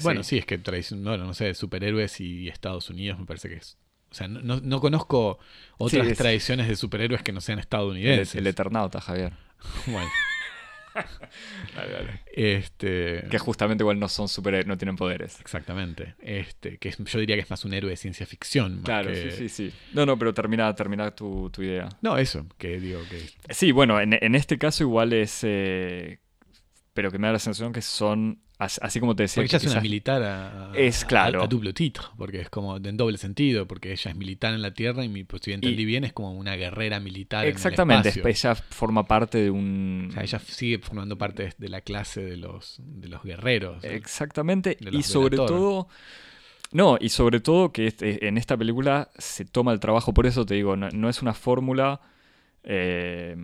Bueno, sí. sí, es que tradición, bueno, no sé, superhéroes y Estados Unidos me parece que es... O sea, no, no- no conozco otras Sí, tradiciones de superhéroes que no sean El, estadounidenses. el Eternauta, Javier. Bueno, Dale, dale. este... Que justamente igual no son superhéroes, no tienen poderes. Exactamente. Este, que es- yo diría que es más un héroe de ciencia ficción. más Claro, que- sí, sí, sí. No, no, pero termina, termina tu, tu idea. No, eso, que digo que... Sí, bueno, en, en este caso igual es... eh, pero que me da la sensación que son, as- así como te decía... Porque que ella es una militar a, Es claro. a, a doble título, porque es como en doble sentido, porque ella es militar en la Tierra y, pues, si entendí bien, es como una guerrera militar Exactamente, en el ella forma parte de un... O sea, ella sigue formando parte de- la clase de los, de los guerreros. Exactamente, y sobre todo... No, y sobre todo que este- en esta película se toma el trabajo, por eso te digo, no, no es una fórmula, eh,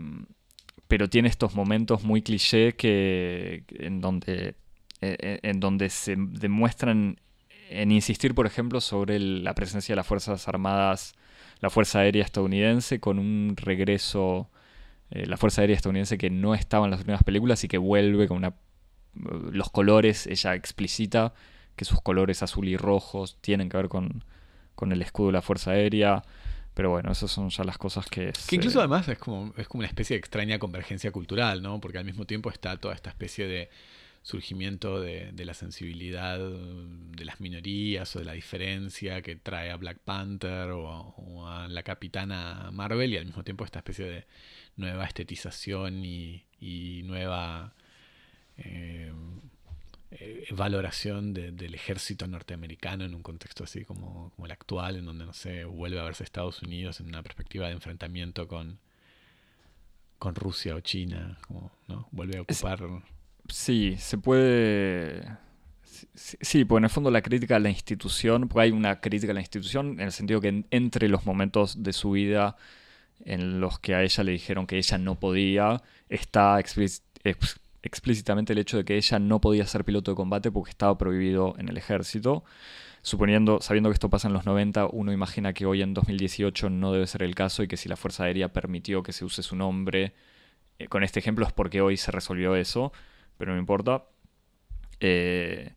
pero tiene estos momentos muy cliché que en donde, eh, en donde se demuestran en insistir, por ejemplo, sobre la presencia de las Fuerzas Armadas, la Fuerza Aérea estadounidense, con un regreso, eh, la Fuerza Aérea estadounidense que no estaba en las últimas películas y que vuelve con una... Los colores, ella explicita que sus colores azul y rojos tienen que ver con, con el escudo de la Fuerza Aérea. Pero bueno, esas son ya las cosas que... es, Que incluso eh, además es como, es como una especie de extraña convergencia cultural, ¿no? Porque al mismo tiempo está toda esta especie de surgimiento de, de la sensibilidad de las minorías o de la diferencia que trae a Black Panther o, o a la capitana Marvel y al mismo tiempo esta especie de nueva estetización y, y nueva eh, eh, valoración de- del ejército norteamericano en un contexto así como, como el actual, en donde, no sé, vuelve a verse Estados Unidos en una perspectiva de enfrentamiento con, con Rusia o China, como, ¿no? Vuelve a ocupar... Sí, se puede... sí- Sí, porque en el fondo la crítica a la institución, porque hay una crítica a la institución en el sentido que en- entre los momentos de su vida en los que a ella le dijeron que ella no podía, está explíc- ex- explícitamente el hecho de que ella no podía ser piloto de combate porque estaba prohibido en el ejército. Suponiendo, sabiendo que esto pasa en los 90, uno imagina que hoy en 2018 no debe ser el caso y que si la Fuerza Aérea permitió que se use su nombre, eh, con este ejemplo es porque hoy se resolvió eso, pero no importa. Eh,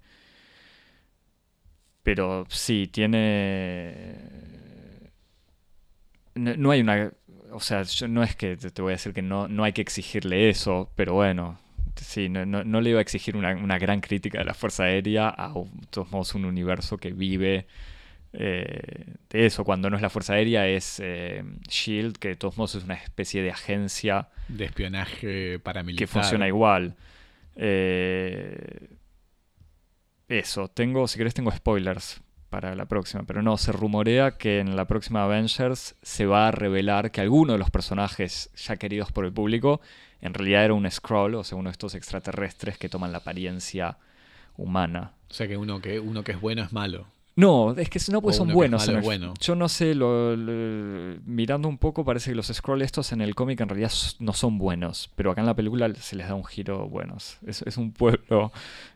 pero sí, tiene... No, no hay una... O sea, no es que te voy a decir que no, no hay que exigirle eso, pero bueno, sí, no, no- no le iba a exigir una, una gran crítica de la Fuerza Aérea a de todos modos un universo que vive eh, de eso. Cuando no es la Fuerza Aérea es eh, Shield, que de todos modos es una especie de agencia De espionaje paramilitar. que funciona igual. Eh, eso, tengo, si querés tengo spoilers para la próxima, pero no, se rumorea que en la próxima Avengers se va a revelar que alguno de los personajes ya queridos por el público en realidad era un Skrull, o sea, uno de estos extraterrestres que toman la apariencia humana. O sea que uno que, uno que es bueno es malo. No, es que no, pues son buenos. en el- bueno. Yo no sé, lo- lo- mirando un poco parece que los Skrull estos en el cómic en realidad no son buenos, pero acá en la película se les da un giro buenos. Es, es un pueblo,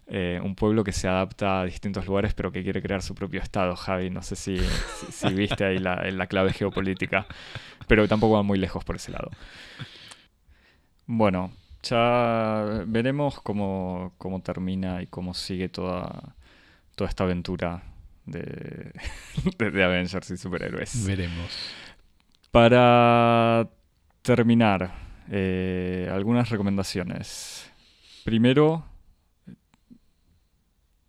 eh, un pueblo que se adapta a distintos lugares, pero que quiere crear su propio estado, Javi. No sé si, si- si viste ahí la, la clave geopolítica, pero tampoco va muy lejos por ese lado. Bueno, ya veremos cómo, cómo termina y cómo sigue toda, toda esta aventura de, de, Avengers y superhéroes. Veremos. Para terminar, eh, algunas recomendaciones. Primero,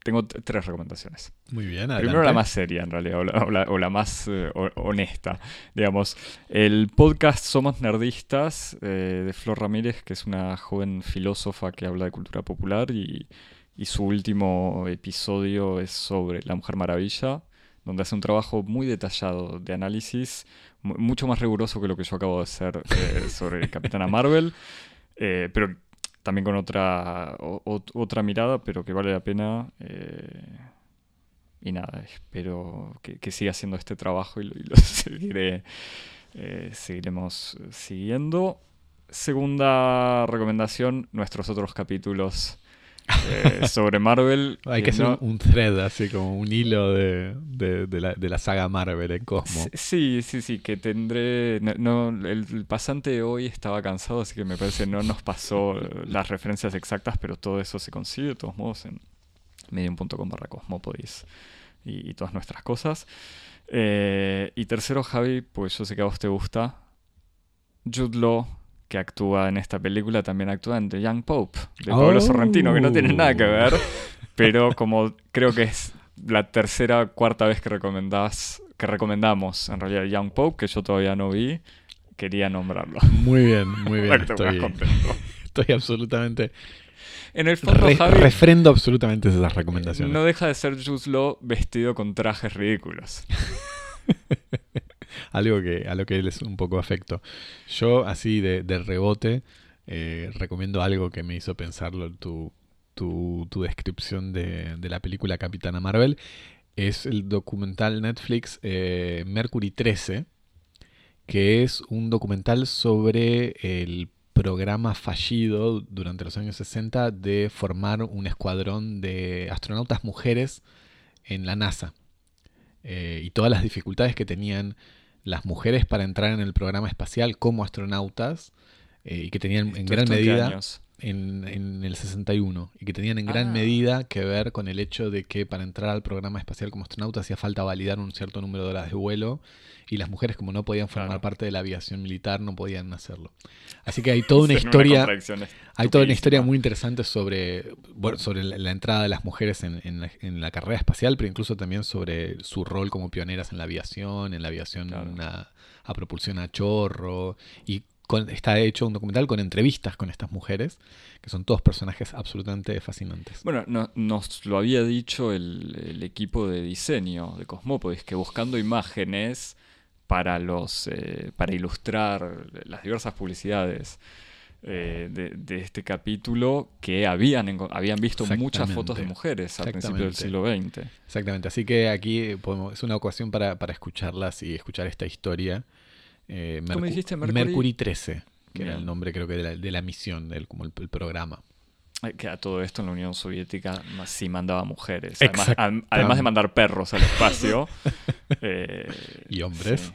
tengo tres recomendaciones. Muy bien, Primero la adelante. más seria, en realidad, o la, o la- o la más eh, ho- honesta. Digamos, el podcast Somos Nerdistas eh, de Flor Ramírez, que es una joven filósofa que habla de cultura popular y, y su último episodio es sobre La Mujer Maravilla, donde hace un trabajo muy detallado de análisis, mu- mucho más riguroso que lo que yo acabo de hacer eh, sobre Capitana Marvel, eh, pero también con otra, otra mirada, pero que vale la pena. eh, y nada, espero que, siga haciendo este trabajo y lo, y lo seguiré, eh, seguiremos siguiendo. Segunda recomendación, nuestros otros capítulos eh, sobre Marvel. Hay que hacer no- un thread, así como un hilo de, de- de la, de la saga Marvel en Cosmo. Sí, sí, sí, que tendré. No, no, el, el pasante de hoy estaba cansado, así que me parece no nos pasó eh, las referencias exactas, pero todo eso se consigue de todos modos en medium.com barra cosmopodis y, y todas nuestras cosas. Eh, y tercero, Javi, pues yo sé que a vos te gusta. Jude Law, que actúa en esta película, también actúa en The Young Pope, de Pablo Oh. Sorrentino, que no tiene nada que ver, pero como creo que es la tercera cuarta vez que recomendás, que recomendamos en realidad Young Pope, que yo todavía no vi, quería nombrarlo. Muy bien, muy bien. Estoy, contento. estoy absolutamente. En el fondo, re- Javi, refrendo absolutamente esas recomendaciones. no deja de ser Jude Law vestido con trajes ridículos. Algo que a lo que él es un poco afecto. Yo, así de, de rebote, eh, recomiendo algo que me hizo pensarlo tu, tu, tu descripción de, de la película Capitana Marvel. Es el documental Netflix eh, Mercury 13, que es un documental sobre el programa fallido durante los años 60 de formar un escuadrón de astronautas mujeres en la NASA. Eh, y todas las dificultades que tenían las mujeres para entrar en el programa espacial como astronautas eh, y que tenían en ¿Esto- gran medida años? En, en el 61 y que tenían en gran Ah. medida que ver con el hecho de que para entrar al programa espacial como astronauta hacía falta validar un cierto número de horas de vuelo y las mujeres como no podían formar Claro. parte de la aviación militar no podían hacerlo. Así que hay toda una historia hay toda una historia muy interesante sobre, bueno, sobre la, la entrada de las mujeres en, en la, en la carrera espacial, pero incluso también sobre su rol como pioneras en la aviación, en la aviación Claro. a propulsión a chorro. Y con- está hecho un documental con entrevistas con estas mujeres, que son todos personajes absolutamente fascinantes. Bueno, no- nos lo había dicho el, el equipo de diseño de Cosmópolis, que buscando imágenes para los eh, para ilustrar las diversas publicidades eh, de, de este capítulo, que habían, habían visto muchas fotos de mujeres al principio del siglo XX. Exactamente, así que aquí podemos- es una ocasión para, para escucharlas y escuchar esta historia. Eh, ¿Cómo Mercu- dijiste, Mercury? 13, que era el nombre creo que de la, de la misión, del, como el, el programa. Eh, Que a todo esto en la Unión Soviética sí mandaba mujeres. Además, de mandar perros al espacio. eh, Y hombres. sí.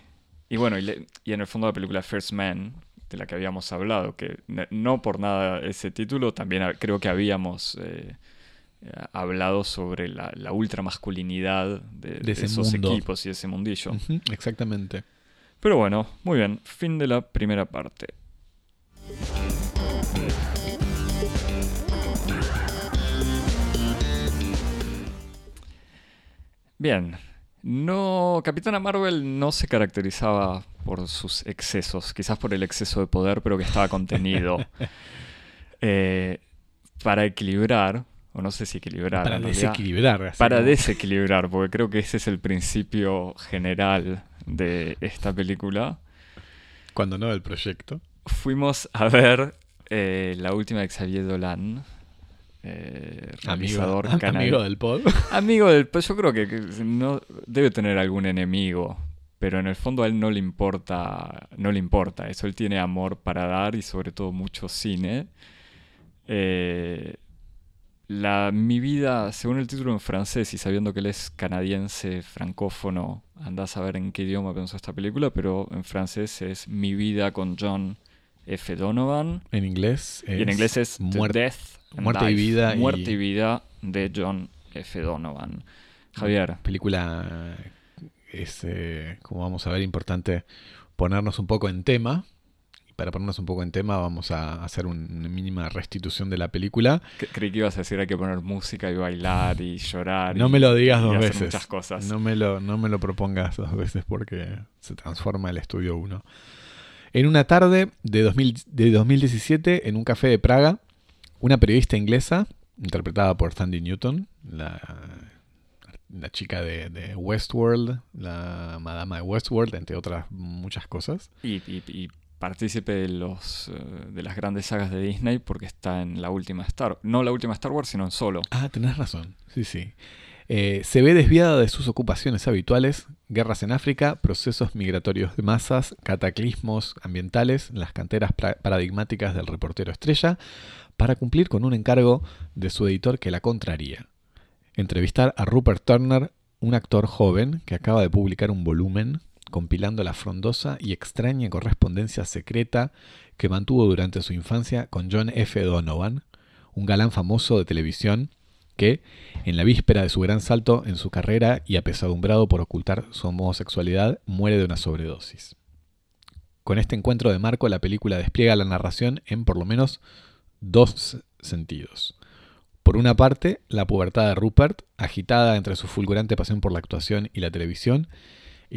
Y bueno, y, le- y en el fondo la película First Man, de la que habíamos hablado, que no por nada ese título, también creo que habíamos eh, hablado sobre la, la ultramasculinidad de, De de ese esos mundo. equipos y ese mundillo. Exactamente. Pero bueno, muy bien, fin de la primera parte. Bien, no, Capitana Marvel no se caracterizaba por sus excesos, quizás por el exceso de poder, pero que estaba contenido. Eh, para equilibrar, o no sé si equilibrar, Para realidad, desequilibrar. para como- desequilibrar, porque creo que ese es el principio general de esta película. Cuando no el proyecto. Fuimos a ver eh, la última de Xavier Dolan, eh, realizador Amigo, cana- amigo del pod. Amigo del. Pues yo creo que que no debe tener algún enemigo, pero en el fondo a él no le importa, no le importa eso. Él tiene amor para dar y sobre todo mucho cine. Eh, la, mi vida, según el título en francés y sabiendo que él es canadiense, francófono, andás a ver en qué idioma pensó esta película, pero en francés es Mi vida con John F. Donovan. En inglés es y en inglés es muerte- Death and Muerte y Vida y- Muerte y vida de John F. Donovan. Javier, película es, eh, como vamos a ver, importante ponernos un poco en tema. Para ponernos un poco en tema vamos a hacer un- una mínima restitución de la película. cre- creí que ibas a decir hay que poner música y bailar y llorar. No y- me lo digas dos veces. muchas cosas. No me, lo, no me lo propongas dos veces porque se transforma el estudio 1. En una tarde de, 2000 de 2017, en un café de Praga, una periodista inglesa, interpretada por Sandy Newton, la, la chica de, de Westworld, la madama de Westworld, entre otras muchas cosas. Y, y- y partícipe de, los, eh, de las grandes sagas de Disney porque está en la última Star No la última Star Wars, sino en solo. Ah, tenés razón. Sí, sí. Eh, se ve desviada de sus ocupaciones habituales, guerras en África, procesos migratorios de masas, cataclismos ambientales, las canteras paradigmáticas del reportero estrella, para cumplir con un encargo de su editor que la contraría. Entrevistar a Rupert Turner, un actor joven que acaba de publicar un volumen compilando la frondosa y extraña correspondencia secreta que mantuvo durante su infancia con John F. Donovan, un galán famoso de televisión que, en la víspera de su gran salto en su carrera y apesadumbrado por ocultar su homosexualidad, muere de una sobredosis. Con este encuentro de marco, la película despliega la narración en por lo menos dos sentidos. Por una parte, la pubertad de Rupert, agitada entre su fulgurante pasión por la actuación y la televisión,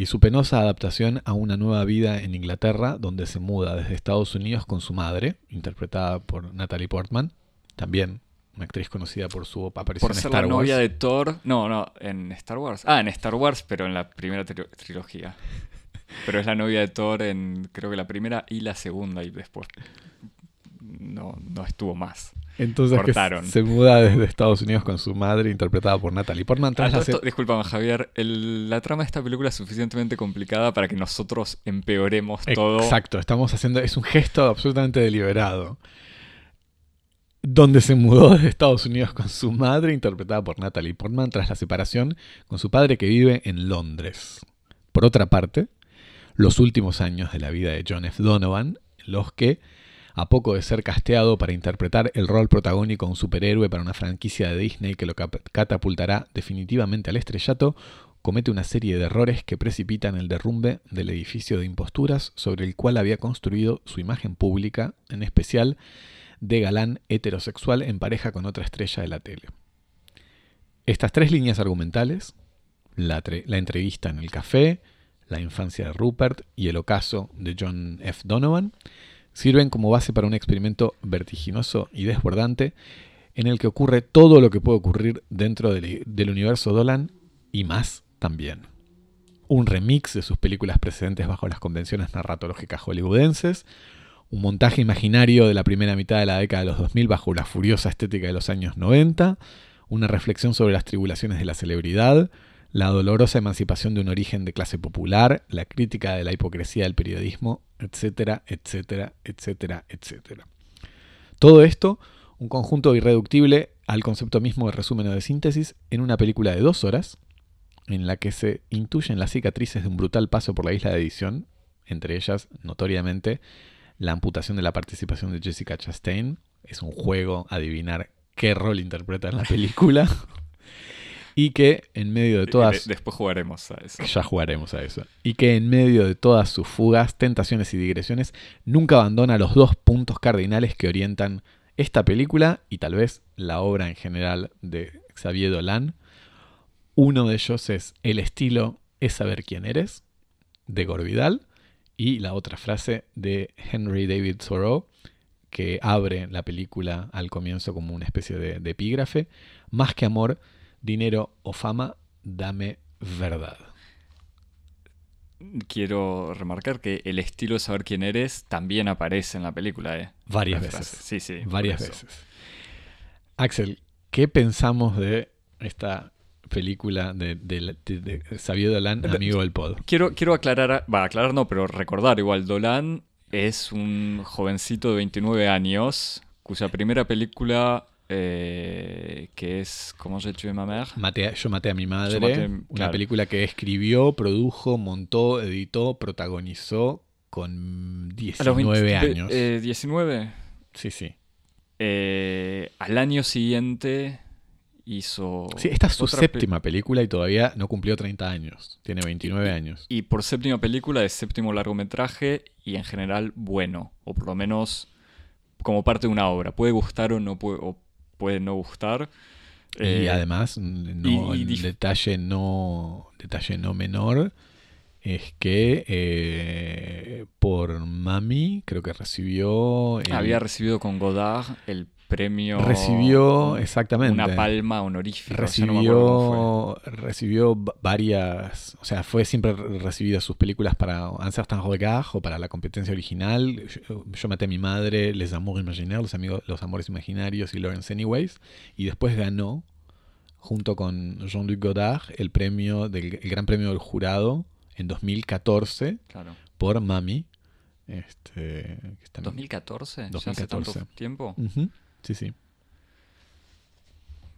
y su penosa adaptación a una nueva vida en Inglaterra, donde se muda desde Estados Unidos con su madre, interpretada por Natalie Portman, también una actriz conocida por su aparición Por en ser Star la novia Wars. de Thor. No, no, en Star Wars. Ah, en Star Wars, pero en la primera tri- trilogía. Pero es la novia de Thor en creo que la primera y la segunda y después no, no estuvo más. Entonces que se muda desde Estados Unidos con su madre, interpretada por Natalie Portman. Ah, Tras la se- esto- discúlpame, Javier. el- la trama de esta película es suficientemente complicada para que nosotros empeoremos todo. Exacto, estamos haciendo, es un gesto absolutamente deliberado. Donde se mudó de Estados Unidos con su madre, interpretada por Natalie Portman, tras la separación con su padre que vive en Londres. Por otra parte, los últimos años de la vida de John F. Donovan, los que, a poco de ser casteado para interpretar el rol protagónico de un superhéroe para una franquicia de Disney que lo catapultará definitivamente al estrellato, comete una serie de errores que precipitan el derrumbe del edificio de imposturas sobre el cual había construido su imagen pública, en especial de galán heterosexual en pareja con otra estrella de la tele. Estas tres líneas argumentales, la entrevista en el café, la infancia de Rupert y el ocaso de John F. Donovan, sirven como base para un experimento vertiginoso y desbordante en el que ocurre todo lo que puede ocurrir dentro del, universo Dolan y más también. Un remix de sus películas precedentes bajo las convenciones narratológicas hollywoodenses, un montaje imaginario de la primera mitad de la década de los 2000 bajo la furiosa estética de los años 90, una reflexión sobre las tribulaciones de la celebridad, la dolorosa emancipación de un origen de clase popular, la crítica de la hipocresía del periodismo, etcétera, etcétera, etcétera, etcétera. Todo esto, un conjunto irreductible al concepto mismo de resumen o de síntesis, en una película de dos horas, en la que se intuyen las cicatrices de un brutal paso por la isla de edición, entre ellas, notoriamente, la amputación de la participación de Jessica Chastain. Es un juego adivinar qué rol interpreta en la película. y que en medio de todas... De- después jugaremos a eso. Ya jugaremos a eso. Y que en medio de todas sus fugas, tentaciones y digresiones, nunca abandona los dos puntos cardinales que orientan esta película y tal vez la obra en general de Xavier Dolan. Uno de ellos es el estilo es saber quién eres, de Gorvidal, y la otra frase de Henry David Thoreau, que abre la película al comienzo como una especie de, de epígrafe, más que amor, dinero o fama, dame verdad. Quiero remarcar que el estilo de saber quién eres también aparece en la película, ¿eh? Varias veces. Sí, sí. Varias veces. Axel, ¿qué pensamos de esta película de, de, de- de Xavier Dolan, amigo del pod? Quiero, quiero aclarar, va, aclarar no, pero recordar igual, Dolan es un jovencito de 29 años cuya primera película, eh, que es Comment j'ai tué ma mère, Maté a- yo maté a mi madre, maté- una claro. película que escribió, produjo, montó, editó, protagonizó con a los 19 20 años. eh, 19. sí, sí. Eh, al año siguiente hizo... Sí, esta es su pe- séptima película y todavía no cumplió 30 años. Tiene 29 años. Y por séptima película es séptimo largometraje y en general bueno, o por lo menos como parte de una obra. Puede gustar o no puede, o puede no gustar. Y Eh, además, no, y- y el detalle no detalle no menor es que eh, por Mami creo que recibió el- había recibido con Godard el premio. recibió exactamente Una palma honorífica. no recibió recibió va- varias o sea fue siempre re- recibida sus películas para Un certain regard o para la competencia original yo, Yo maté a mi madre Les amours imaginaires los amigos los amores imaginarios y Lawrence Anyways y después ganó junto con Jean-Luc Godard el premio del el gran premio del jurado en 2014 Claro. por Mami este que está en- 2014, ya hace 2014. tanto tiempo. Ujú, sí sí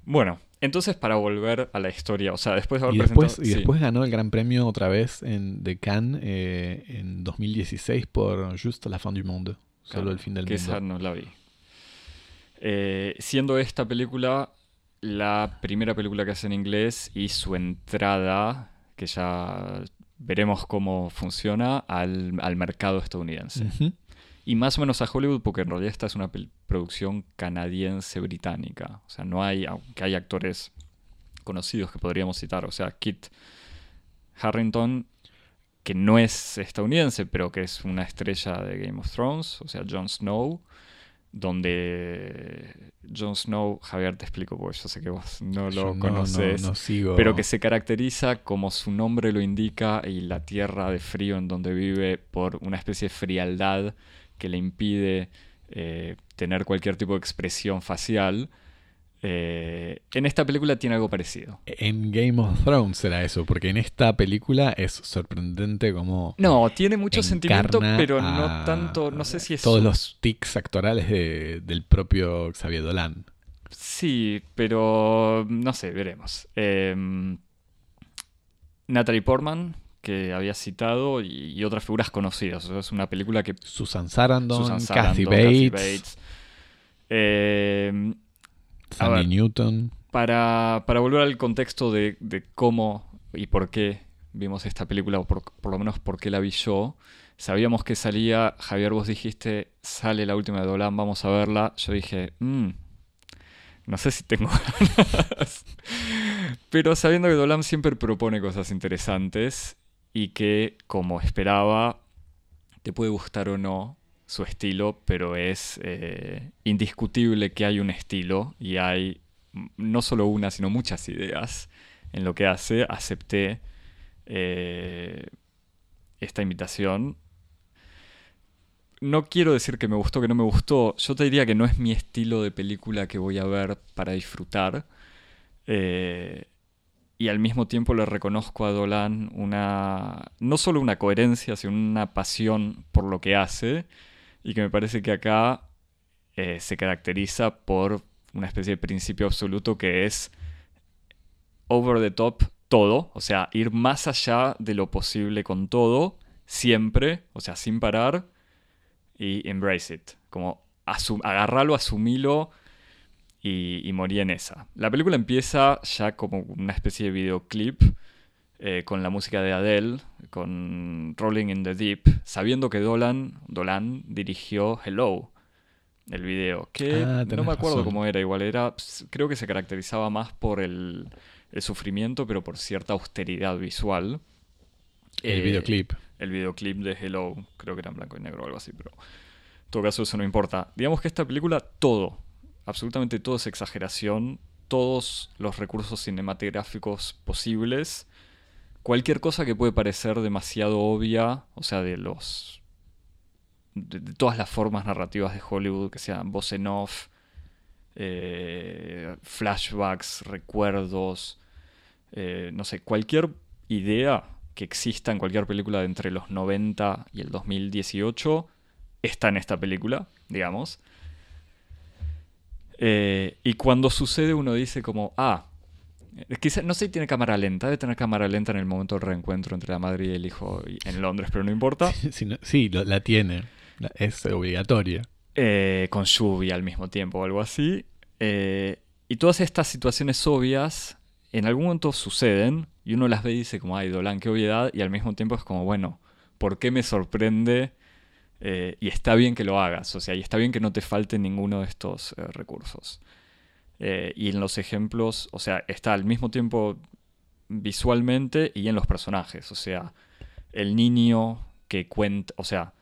Bueno, entonces para volver a la historia, o sea, después de haber Y después, presentado. y sí. después ganó el Gran Premio otra vez en, de Cannes eh, en 2016 por Juste la fin du monde. Solo Claro, el fin del que mundo. esa no la vi. Eh, siendo esta película la primera película que hace en inglés y su entrada, que ya veremos cómo funciona, al, al mercado estadounidense. Y más o menos a Hollywood, porque en realidad esta es una pel- producción canadiense-británica. O sea, no hay, aunque hay actores conocidos que podríamos citar. O sea, Kit Harrington, que no es estadounidense, pero que es una estrella de Game of Thrones. O sea, Jon Snow. Donde Jon Snow, Javier, te explico, porque yo sé que vos no Yo lo no- conoces. no- no sigo. Pero que se caracteriza, como su nombre lo indica, y la tierra de frío en donde vive por una especie de frialdad que le impide eh, tener cualquier tipo de expresión facial. Eh, en esta película tiene algo parecido. En Game of Thrones era eso, porque en esta película es sorprendente como No, tiene mucho sentimiento, pero no tanto, no sé si es... todos su- los tics actorales de- del propio Xavier Dolan. Sí, pero no sé, veremos. Eh, Natalie Portman, que había citado, y, y otras figuras conocidas. O sea, es una película que Susan Sarandon, Susan Kathy Sarandon, Kathy Bates, Bates. Eh, Sandy ver. Newton. para, para volver al contexto de, de cómo y por qué vimos esta película, o por, por lo menos por qué la vi yo, sabíamos que salía, Javier, vos dijiste, sale la última de Dolan, vamos a verla. Yo dije, "Mm, no sé si tengo ganas. Pero sabiendo que Dolan siempre propone cosas interesantes y que, como esperaba, te puede gustar o no su estilo, pero es eh, indiscutible que hay un estilo y hay no solo una, sino muchas ideas en lo que hace. Acepté eh, esta invitación. No quiero decir que me gustó, que no me gustó. Yo te diría que no es mi estilo de película que voy a ver para disfrutar. Eh, y al mismo tiempo le reconozco a Dolan una. no solo una coherencia, sino una pasión por lo que hace. Y que me parece que acá eh, se caracteriza por una especie de principio absoluto que es over the top todo. O sea, ir más allá de lo posible con todo, siempre, o sea, sin parar. Y embrace it. Como agarrarlo, asumilo y, y morí en esa. La película empieza ya como una especie de videoclip eh, con la música de Adele, con Rolling in the Deep, sabiendo que Dolan, Dolan dirigió Hello, el video, que Ah, no me acuerdo razón. cómo era, igual era, creo que se caracterizaba más por el, el sufrimiento, pero por cierta austeridad visual. El Eh, videoclip. el videoclip de Hello, creo que era en blanco y negro o algo así, pero en todo caso eso no importa. Digamos que esta película, todo, absolutamente todo es exageración, todos los recursos cinematográficos posibles, cualquier cosa que puede parecer demasiado obvia, o sea, de los... de, todas las formas narrativas de Hollywood, que sean voz en off, eh, flashbacks, recuerdos, eh, no sé, cualquier idea que exista en cualquier película de entre los 90 y el 2018 está en esta película, digamos. Eh, y cuando sucede uno dice como, ah, eh, quizá, no sé si tiene cámara lenta, debe tener cámara lenta en el momento del reencuentro entre la madre y el hijo en Londres, pero no importa. Sí, no- sí, lo- la tiene. Es obligatoria. eh, con lluvia al mismo tiempo o algo así. Eh, y todas estas situaciones obvias en algún momento suceden y uno las ve y dice como, ay, Dolan, qué obviedad, y al mismo tiempo es como, bueno, ¿por qué me sorprende? Eh, y está bien que lo hagas, o sea, y está bien que no te falte ninguno de estos eh, recursos. Eh, y en los ejemplos, o sea, está al mismo tiempo visualmente y en los personajes, o sea, el niño que cuenta, o sea,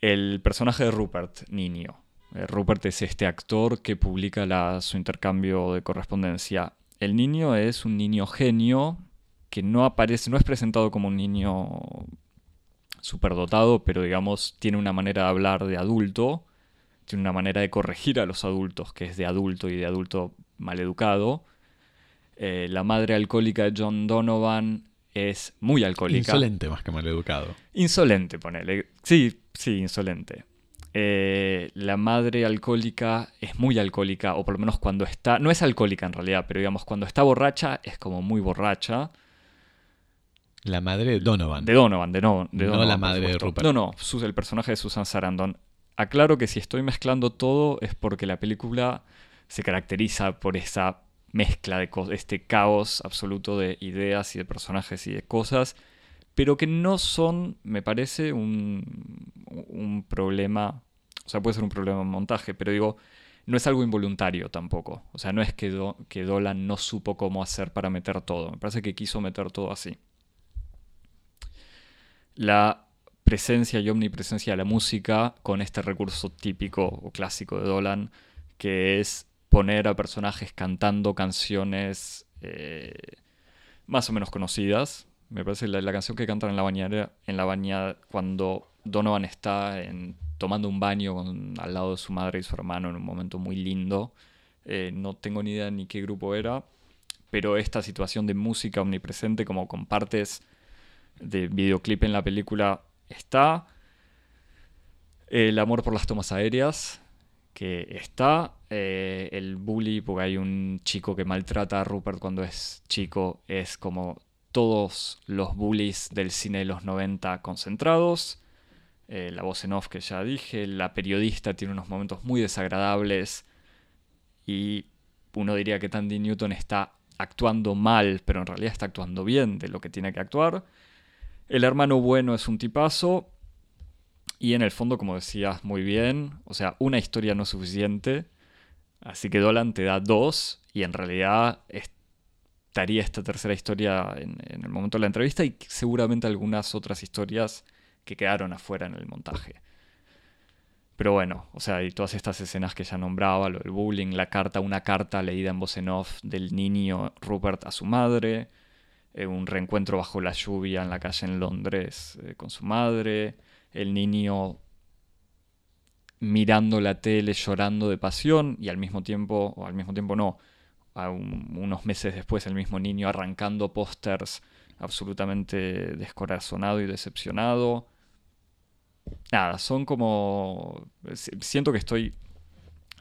el personaje de Rupert, niño. Rupert es este actor que publica la- su intercambio de correspondencia. El niño es un niño genio que no aparece, no es presentado como un niño superdotado, pero digamos tiene una manera de hablar de adulto, tiene una manera de corregir a los adultos, que es de adulto y de adulto maleducado. Eh, la madre alcohólica de John Donovan es muy alcohólica. Insolente más que maleducado. Insolente, ponele. Sí, sí, insolente. Eh, la madre alcohólica es muy alcohólica, o por lo menos cuando está. No es alcohólica en realidad, pero digamos, cuando está borracha es como muy borracha. La madre de Donovan. De Donovan, de, no, de No Donovan, la madre de. Rupert. No, no, el personaje de Susan Sarandon. Aclaro que si estoy mezclando todo es porque la película se caracteriza por esa mezcla de cosas, este caos absoluto de ideas y de personajes y de cosas, pero que no son, me parece, un, un problema, o sea, puede ser un problema en montaje, pero digo, no es algo involuntario tampoco. O sea, no es que, Do- que Dolan no supo cómo hacer para meter todo, me parece que quiso meter todo así la presencia y omnipresencia de la música con este recurso típico o clásico de Dolan, que es poner a personajes cantando canciones eh, más o menos conocidas. Me parece la, la canción que cantan en la bañera, en la bañada cuando Donovan está tomando un baño con- al lado de su madre y su hermano en un momento muy lindo. Eh, no tengo ni idea ni qué grupo era, pero esta situación de música omnipresente como con partes de videoclip en la película está. El amor por las tomas aéreas, que está. Eh, el bully, porque hay un chico que maltrata a Rupert cuando es chico, es como todos los bullies del cine de los 90 concentrados. Eh, la voz en off que ya dije, la periodista tiene unos momentos muy desagradables y uno diría que Tandy Newton está actuando mal, pero en realidad está actuando bien de lo que tiene que actuar. El hermano bueno es un tipazo. Y en el fondo, como decías muy bien, o sea, una historia no es suficiente. Así que Dolan te da dos. Y en realidad estaría esta tercera historia en, el momento de la entrevista. Y seguramente algunas otras historias que quedaron afuera en el montaje. Pero bueno, o sea, y todas estas escenas que ya nombraba, lo del bullying, la carta, una carta leída en voz en off del niño Rupert a su madre, eh, un reencuentro bajo la lluvia en la calle en Londres eh, con su madre, el niño mirando la tele llorando de pasión y al mismo tiempo, o al mismo tiempo no, a un- unos meses después el mismo niño arrancando pósters absolutamente descorazonado y decepcionado. Nada, son como... si- Siento que estoy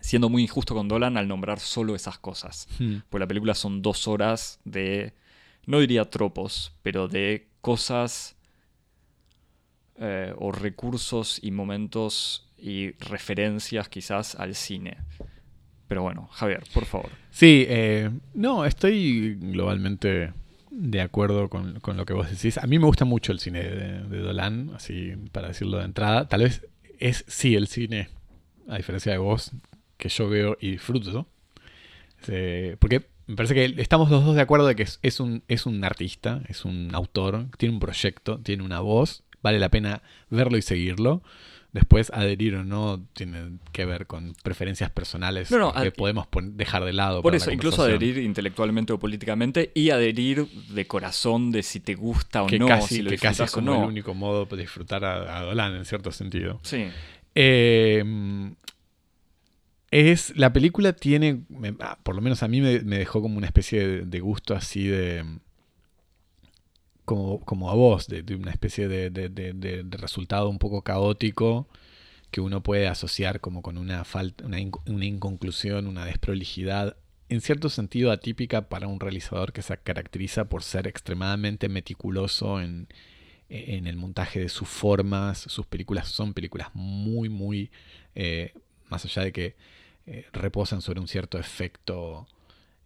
siendo muy injusto con Dolan al nombrar solo esas cosas. Hmm. Pues la película son dos horas de, no diría tropos, pero de cosas eh, o recursos y momentos y referencias quizás al cine. Pero bueno, Javier, por favor. Sí, eh, no, estoy globalmente de acuerdo con, con, lo que vos decís. A mí me gusta mucho el cine de, Dolan, así para decirlo de entrada. Tal vez es sí el cine, a diferencia de vos, que yo veo y disfruto. Eh, porque me parece que estamos los dos de acuerdo de que es, es, un, es un artista, es un autor, tiene un proyecto, tiene una voz, vale la pena verlo y seguirlo. Después, adherir o no tiene que ver con preferencias personales no, no, que podemos dejar de lado. Por eso, incluso adherir intelectualmente o políticamente y adherir de corazón de si te gusta o que no. Casi, si lo que casi es como no. el único modo de disfrutar a, a, Dolan, en cierto sentido. Sí. Eh, es, la película tiene, me, por lo menos a mí me, dejó como una especie de, gusto así de como, como a vos, de, una especie de, de, resultado un poco caótico que uno puede asociar como con una falta, una, una, inconclusión, una desprolijidad, en cierto sentido atípica para un realizador que se caracteriza por ser extremadamente meticuloso en, en el montaje de sus formas. Sus películas son películas muy, muy, eh, más allá de que eh, reposan sobre un cierto efecto.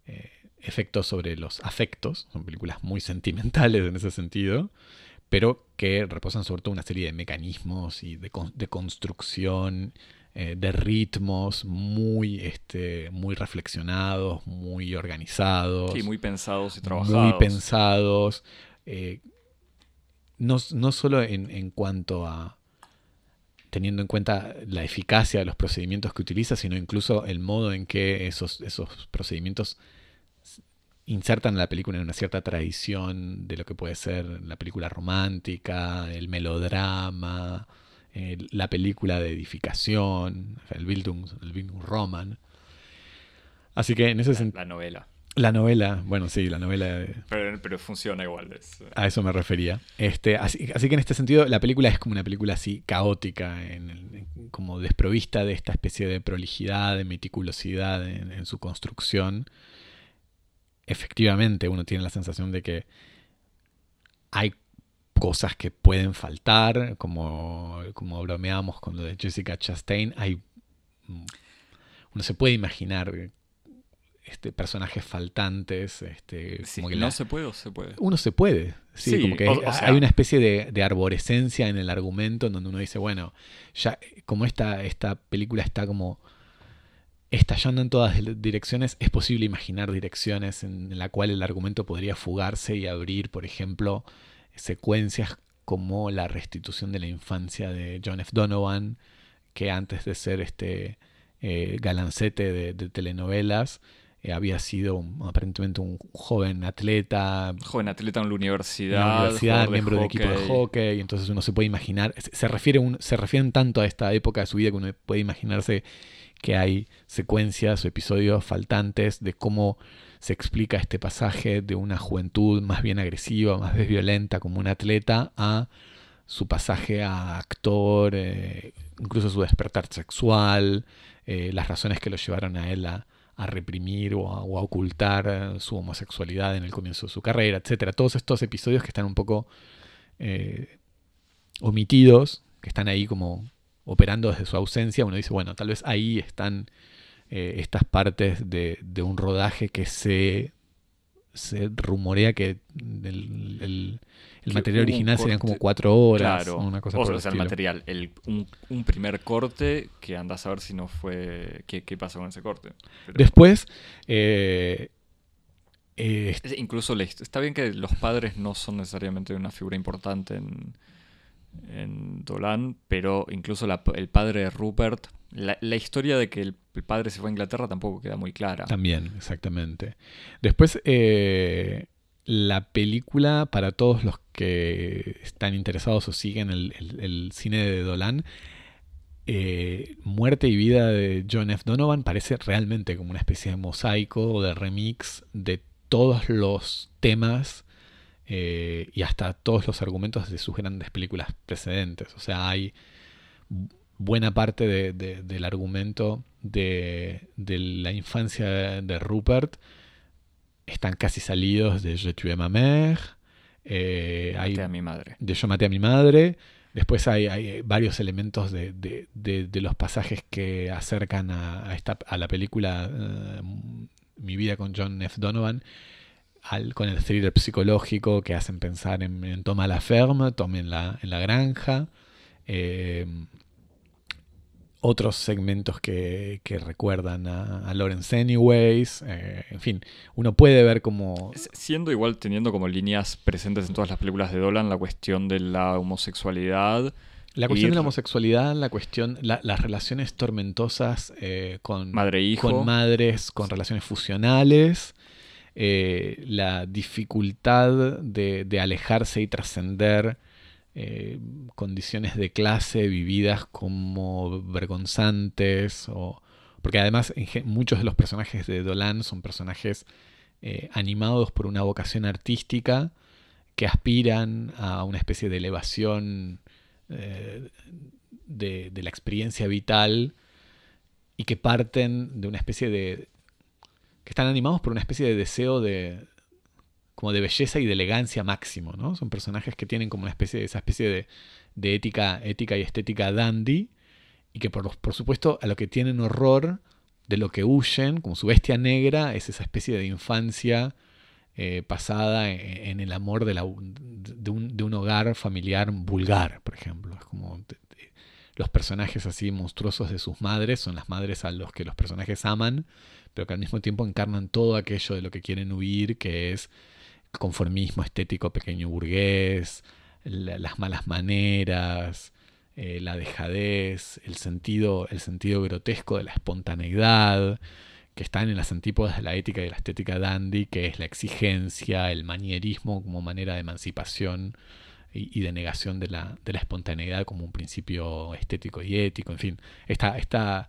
Eh, efecto sobre los afectos, son películas muy sentimentales en ese sentido, pero que reposan sobre todo una serie de mecanismos y de, de construcción, eh, de ritmos muy, este, muy reflexionados, muy organizados. Sí, muy pensados y trabajados. Muy pensados. Eh, no, no, solo en, en cuanto a teniendo en cuenta la eficacia de los procedimientos que utiliza, sino incluso el modo en que esos, esos procedimientos insertan la película en una cierta tradición de lo que puede ser la película romántica, el melodrama, el, la película de edificación, el Bildung, el Bildungsroman. Así que en ese sentido... La novela. La novela, bueno, sí, la novela. Pero, pero funciona igual. Es... A eso me refería. Este, así, así, que en este sentido, la película es como una película así caótica, en el, en, como desprovista de esta especie de prolijidad, de meticulosidad en, en su construcción efectivamente uno tiene la sensación de que hay cosas que pueden faltar, como, como bromeábamos con lo de Jessica Chastain, hay uno se puede imaginar este personajes faltantes, este sí, como que no la, se puede o se puede. Uno se puede, sí, Sí, como que o- hay, o sea- hay una especie de, de arborescencia en el argumento en donde uno dice, bueno, ya como esta, esta película está como estallando en todas direcciones, es posible imaginar direcciones en la cual el argumento podría fugarse y abrir, por ejemplo, secuencias como la restitución de la infancia de John F. Donovan, que antes de ser este eh, galancete de, de telenovelas, eh, había sido un- aparentemente un joven atleta, Joven atleta en la en universidad. la universidad, miembro de equipo de hockey. hockey, entonces uno se puede imaginar, se, se refiere un, se refieren tanto a esta época de su vida que uno puede imaginarse que hay secuencias o episodios faltantes de cómo se explica este pasaje de una juventud más bien agresiva, más bien violenta como un atleta a su pasaje a actor, eh, incluso su despertar sexual, eh, las razones que lo llevaron a él a, a reprimir o a, ocultar eh, su homosexualidad en el comienzo de su carrera, etcétera. Todos estos episodios que están un poco eh, omitidos, que están ahí como operando desde su ausencia, uno dice, bueno, tal vez ahí están eh, estas partes de un rodaje que se, se rumorea que el, el- material original serían como cuatro horas, Claro. o una cosa o por sea, el material. El, un, un primer corte que andás a ver si no fue. ¿Qué, qué pasa con ese corte? Pero- Después, eh, eh, Incluso hist- está bien que los padres no son necesariamente una figura importante en, en Dolan, pero incluso la- el padre de Rupert, la, la historia de que el, padre se fue a Inglaterra tampoco queda muy clara. También, exactamente. Después, eh, la película, para todos los que están interesados o siguen el, el- el cine de Dolan, eh, Muerte y vida de John F. Donovan parece realmente como una especie de mosaico o de remix de todos los temas eh, y hasta todos los argumentos de sus grandes películas precedentes. O sea, hay buena parte de- de- del argumento de, de la infancia de Rupert están casi salidos de Je tué ma mère, eh, hay a mi madre. de Yo maté a mi madre, Después hay, hay varios elementos de, de- de- los pasajes que acercan a, a esta, a la película eh, Mi vida con John F. Donovan, al- con el thriller psicológico que hacen pensar en, en Toma la Ferme, Tome en la, en la granja. eh, otros segmentos que, que recuerdan a, a Lawrence Anyways. eh, en fin, uno puede ver como... Siendo igual teniendo como líneas presentes en todas las películas de Dolan la cuestión de la homosexualidad. La cuestión de la homosexualidad, la cuestión, la- las relaciones tormentosas eh, con, Madre e hijo. con madres, con relaciones fusionales, eh, la dificultad de, de alejarse y trascender eh, condiciones de clase vividas como vergonzantes, o, porque además muchos de los personajes de Dolan son personajes eh, animados por una vocación artística que aspiran a una especie de elevación eh, de la experiencia vital y que parten de una especie de... que están animados por una especie de deseo de... de belleza y de elegancia máximo, ¿no? Son personajes que tienen como una especie de esa especie de, de ética, ética y estética dandy y que por, supuesto a lo que tienen horror, de lo que huyen, como su bestia negra, es esa especie de infancia eh, pasada en, en el amor de, la- de un, de un hogar familiar vulgar, por ejemplo. Es como los personajes así monstruosos de sus madres son las madres a los que los personajes aman, pero que al mismo tiempo encarnan todo aquello de lo que quieren huir, que es conformismo estético pequeño burgués, la- las malas maneras, eh, la dejadez, el sentido, el sentido grotesco de la espontaneidad, que están en las antípodas de la ética y la estética dandy, que es la exigencia, el manierismo como manera de emancipación y, y de negación de la, de la espontaneidad como un principio estético y ético. En fin, esta, esta,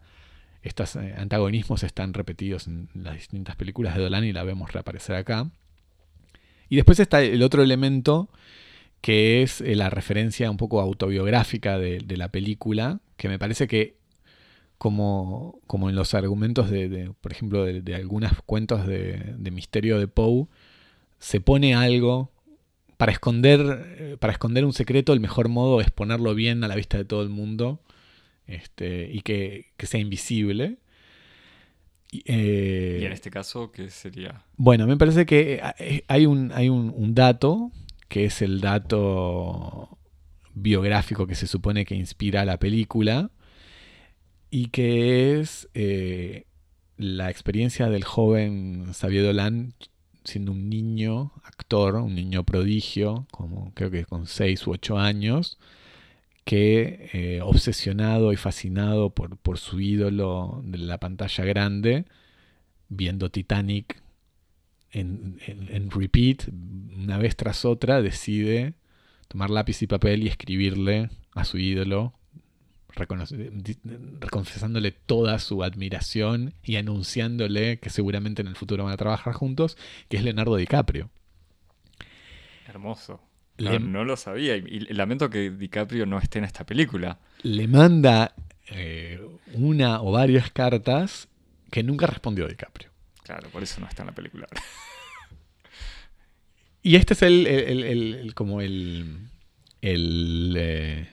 estos eh, antagonismos están repetidos en las distintas películas de Dolan y la vemos reaparecer acá. Y después está el otro elemento que es eh, la referencia un poco autobiográfica de, la película, que me parece que como, como en los argumentos de, por ejemplo, de, de algunos cuentos de, misterio de Poe, se pone algo para esconder, eh, para esconder un secreto, el mejor modo es ponerlo bien a la vista de todo el mundo este, y que sea invisible. Y, eh, Y en este caso, ¿qué sería? bueno, me parece que eh, hay un, hay un, un dato, que es el dato biográfico que se supone que inspira a la película, y que es eh, la experiencia del joven Xavier Dolan siendo un niño actor, un niño prodigio, como creo que con 6 u 8 años, que eh, obsesionado y fascinado por, por su ídolo de la pantalla grande, viendo Titanic en, en, repeat, una vez tras otra, decide tomar lápiz y papel y escribirle a su ídolo, confesándole toda su admiración y anunciándole que seguramente en el futuro van a trabajar juntos, que es Leonardo DiCaprio. Hermoso. No, no lo sabía. Y, y, lamento que DiCaprio no esté en esta película. Le manda eh, una o varias cartas que nunca respondió DiCaprio. Claro, por eso no está en la película. y este es el, el, el, el como el, eh,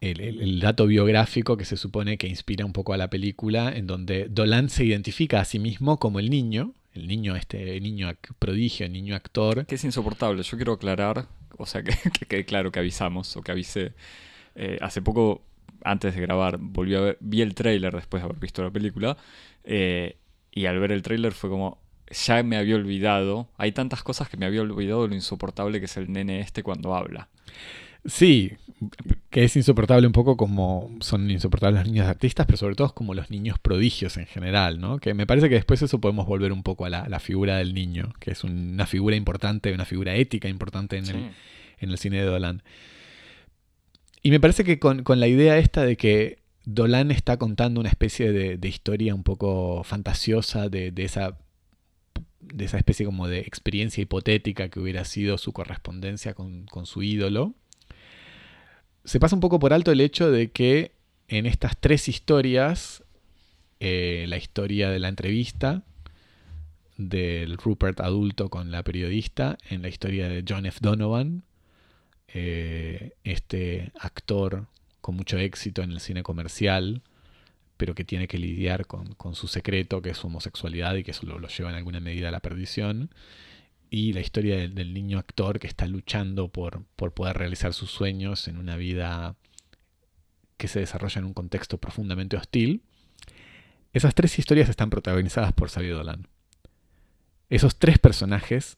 el, dato biográfico que se supone que inspira un poco a la película, en donde Dolan se identifica a sí mismo como el niño, el niño, este niño prodigio, niño actor. Que es insoportable. Yo quiero aclarar, o sea, que, claro que avisamos o que avisé. Eh, hace poco, antes de grabar, volví a ver, vi el tráiler después de haber visto la película. Eh, y al ver el tráiler fue como, ya me había olvidado. Hay tantas cosas que me había olvidado lo insoportable que es el nene este cuando habla. Sí, que es insoportable un poco como son insoportables los niños artistas, pero sobre todo como los niños prodigios en general, ¿no? Que me parece que después eso podemos volver un poco a la, la figura del niño, que es una figura importante, una figura ética importante en, sí. el, en el cine de Dolan. Y me parece que con, con, la idea esta de que Dolan está contando una especie de, de historia un poco fantasiosa de, de esa de esa especie como de experiencia hipotética que hubiera sido su correspondencia con, con su ídolo, se pasa un poco por alto el hecho de que en estas tres historias, eh, la historia de la entrevista, del Rupert adulto con la periodista, en la historia de John F. Donovan, eh, este actor con mucho éxito en el cine comercial, pero que tiene que lidiar con, su secreto, que es su homosexualidad y que eso lo, lleva en alguna medida a la perdición. Y la historia del, niño actor que está luchando por, por poder realizar sus sueños en una vida que se desarrolla en un contexto profundamente hostil. Esas tres historias están protagonizadas por Xavier Dolan. Esos tres personajes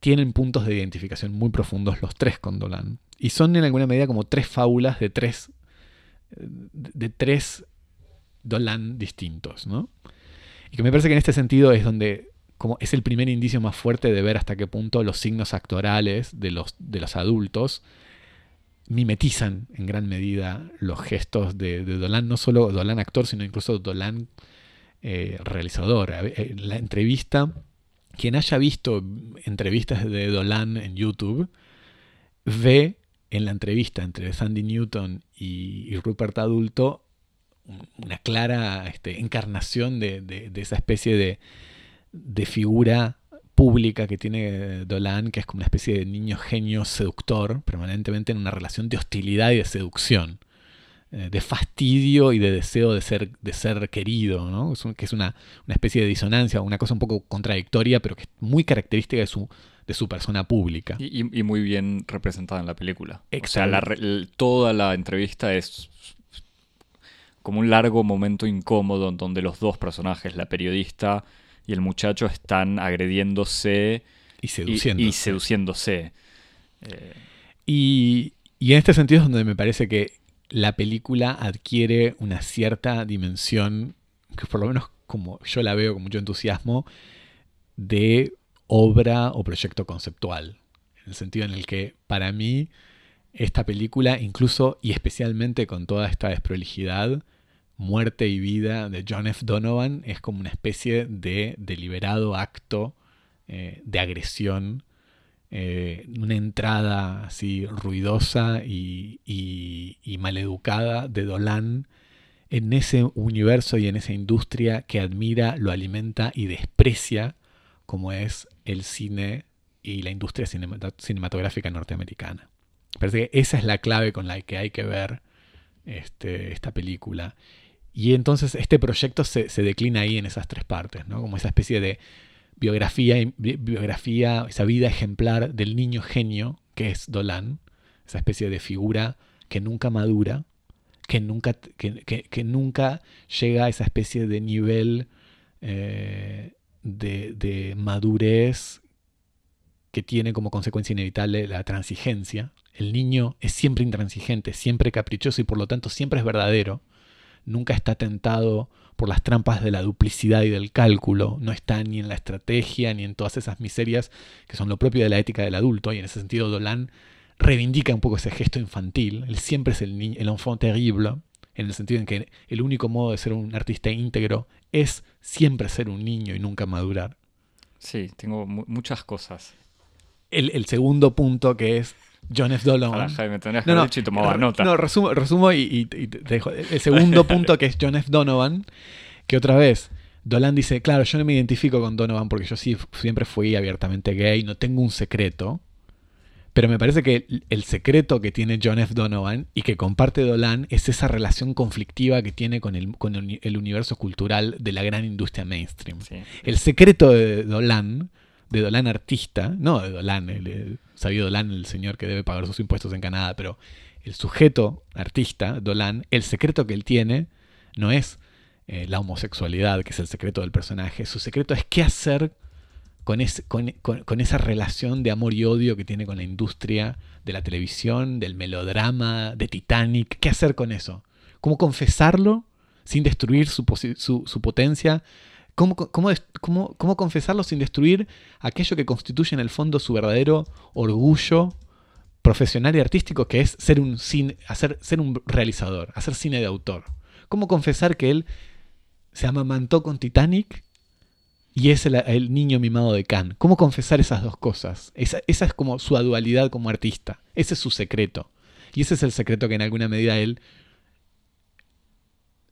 tienen puntos de identificación muy profundos, los tres con Dolan. Y son en alguna medida como tres fábulas de tres de tres Dolan distintos, ¿no? Y que me parece que en este sentido es donde como es el primer indicio más fuerte de ver hasta qué punto los signos actorales de los, de los adultos mimetizan en gran medida los gestos de, Dolan, no solo Dolan actor, sino incluso Dolan eh, realizador. Eh, la entrevista, quien haya visto entrevistas de Dolan en YouTube, ve en la entrevista entre Sandy Newton y, Rupert Adulto una clara este, encarnación de, esa especie de, de, figura pública que tiene Dolan, que es como una especie de niño genio seductor, permanentemente en una relación de hostilidad y de seducción, eh, de fastidio y de deseo de ser, de ser querido, ¿no? que es una, una especie de disonancia, una cosa un poco contradictoria, pero que es muy característica de su, de su persona pública. Y, muy bien representada en la película. O sea, toda la entrevista es como un largo momento incómodo en donde los dos personajes, la periodista y el muchacho, están agrediéndose y seduciéndose. Y, seduciéndose. Eh, y, y en este sentido es donde me parece que la película adquiere una cierta dimensión, que por lo menos como yo la veo con mucho entusiasmo, de obra o proyecto conceptual. En el sentido en el que para mí esta película, incluso y especialmente con toda esta desprolijidad, muerte y vida de John F. Donovan es como una especie de deliberado acto eh, de agresión, eh, una entrada así ruidosa y, y maleducada de Dolan en ese universo y en esa industria que admira, lo alimenta y desprecia como es el cine y la industria cinematográfica norteamericana. Parece que esa es la clave con la que hay que ver este, esta película. Y entonces este proyecto se, declina ahí en esas tres partes, ¿no? como esa especie de biografía, biografía, esa vida ejemplar del niño genio que es Dolan, esa especie de figura que nunca madura, que nunca, que, nunca llega a esa especie de nivel eh, de, madurez que tiene como consecuencia inevitable la transigencia. El niño es siempre intransigente, siempre caprichoso y por lo tanto siempre es verdadero. Nunca está tentado por las trampas de la duplicidad y del cálculo. No está ni en la estrategia ni en todas esas miserias que son lo propio de la ética del adulto. Y en ese sentido Dolan reivindica un poco ese gesto infantil. Él siempre es el, el enfant terrible en el sentido en que el único modo de ser un artista íntegro es siempre ser un niño y nunca madurar. Sí, tengo muchas cosas. El, segundo punto que es John F. Donovan. no, no, y tomaba nota. No, resumo, resumo y, te dejo. El segundo punto que es John F. Donovan, que otra vez, Dolan dice, claro, yo no me identifico con Donovan porque yo sí siempre fui abiertamente gay, no tengo un secreto. Pero me parece que el secreto que tiene John F. Donovan y que comparte Dolan es esa relación conflictiva que tiene con el, con el universo cultural de la gran industria mainstream. El secreto de Dolan, de Dolan artista, no de Dolan, el, sabido Dolan, el señor que debe pagar sus impuestos en Canadá, pero el sujeto artista, Dolan, el secreto que él tiene no es eh, la homosexualidad, que es el secreto del personaje, su secreto es qué hacer con, con, esa relación de amor y odio que tiene con la industria de la televisión, del melodrama, de Titanic. ¿Qué hacer con eso? ¿Cómo confesarlo sin destruir su, potencia? ¿Cómo, cómo, confesarlo sin destruir aquello que constituye en el fondo su verdadero orgullo profesional y artístico, que es ser un, hacer, ser un realizador, hacer cine de autor? ¿Cómo confesar que él se amamantó con Titanic y es el, niño mimado de Khan. ¿Cómo confesar esas dos cosas? Esa, es como su dualidad como artista. Ese es su secreto. Y ese es el secreto que en alguna medida él...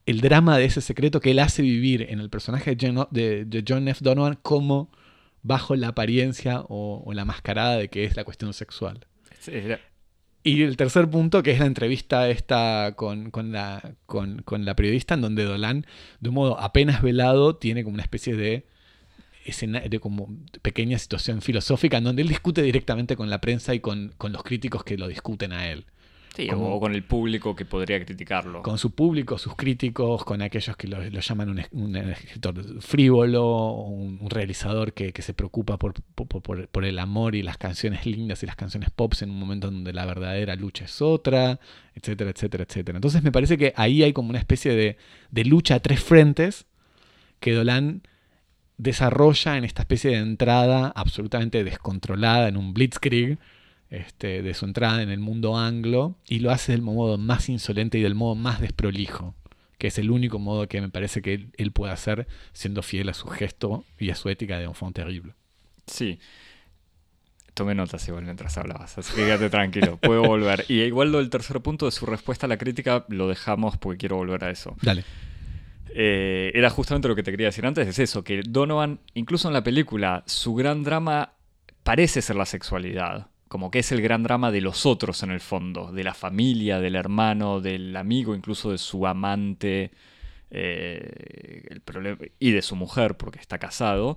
El drama de ese secreto que él hace vivir en el personaje de John, F. Donovan como bajo la apariencia o, la mascarada de que es la cuestión sexual. Sí, era- Y el tercer punto, que es la entrevista esta con, con la, con, con la periodista, en donde Dolan, de un modo apenas velado, tiene como una especie de, escena, de como pequeña situación filosófica, en donde él discute directamente con la prensa y con, con los críticos que lo discuten a él. Sí, como- o con el público que podría criticarlo. Con su público, sus críticos, con aquellos que lo, lo llaman un, es- un escritor frívolo, un, un realizador que, que se preocupa por, por, por- por el amor y las canciones lindas y las canciones pops en un momento donde la verdadera lucha es otra, etcétera, etcétera, etcétera. Entonces me parece que ahí hay como una especie de, de lucha a tres frentes que Dolan desarrolla en esta especie de entrada absolutamente descontrolada en un blitzkrieg este, de su entrada en el mundo anglo y lo hace del modo más insolente y del modo más desprolijo, que es el único modo que me parece que él, él puede hacer siendo fiel a su gesto y a su ética de enfant terrible. Sí. Tomé notas igual mientras hablabas, así que quédate tranquilo, puedo volver. Y igual lo del tercer punto de su respuesta a la crítica lo dejamos porque quiero volver a eso. Dale. Eh, era justamente lo que te quería decir antes, es eso, que Donovan, incluso en la película, su gran drama parece ser la sexualidad, como que es el gran drama de los otros en el fondo, de la familia, del hermano, del amigo, incluso de su amante, eh, el problema, y de su mujer, porque está casado.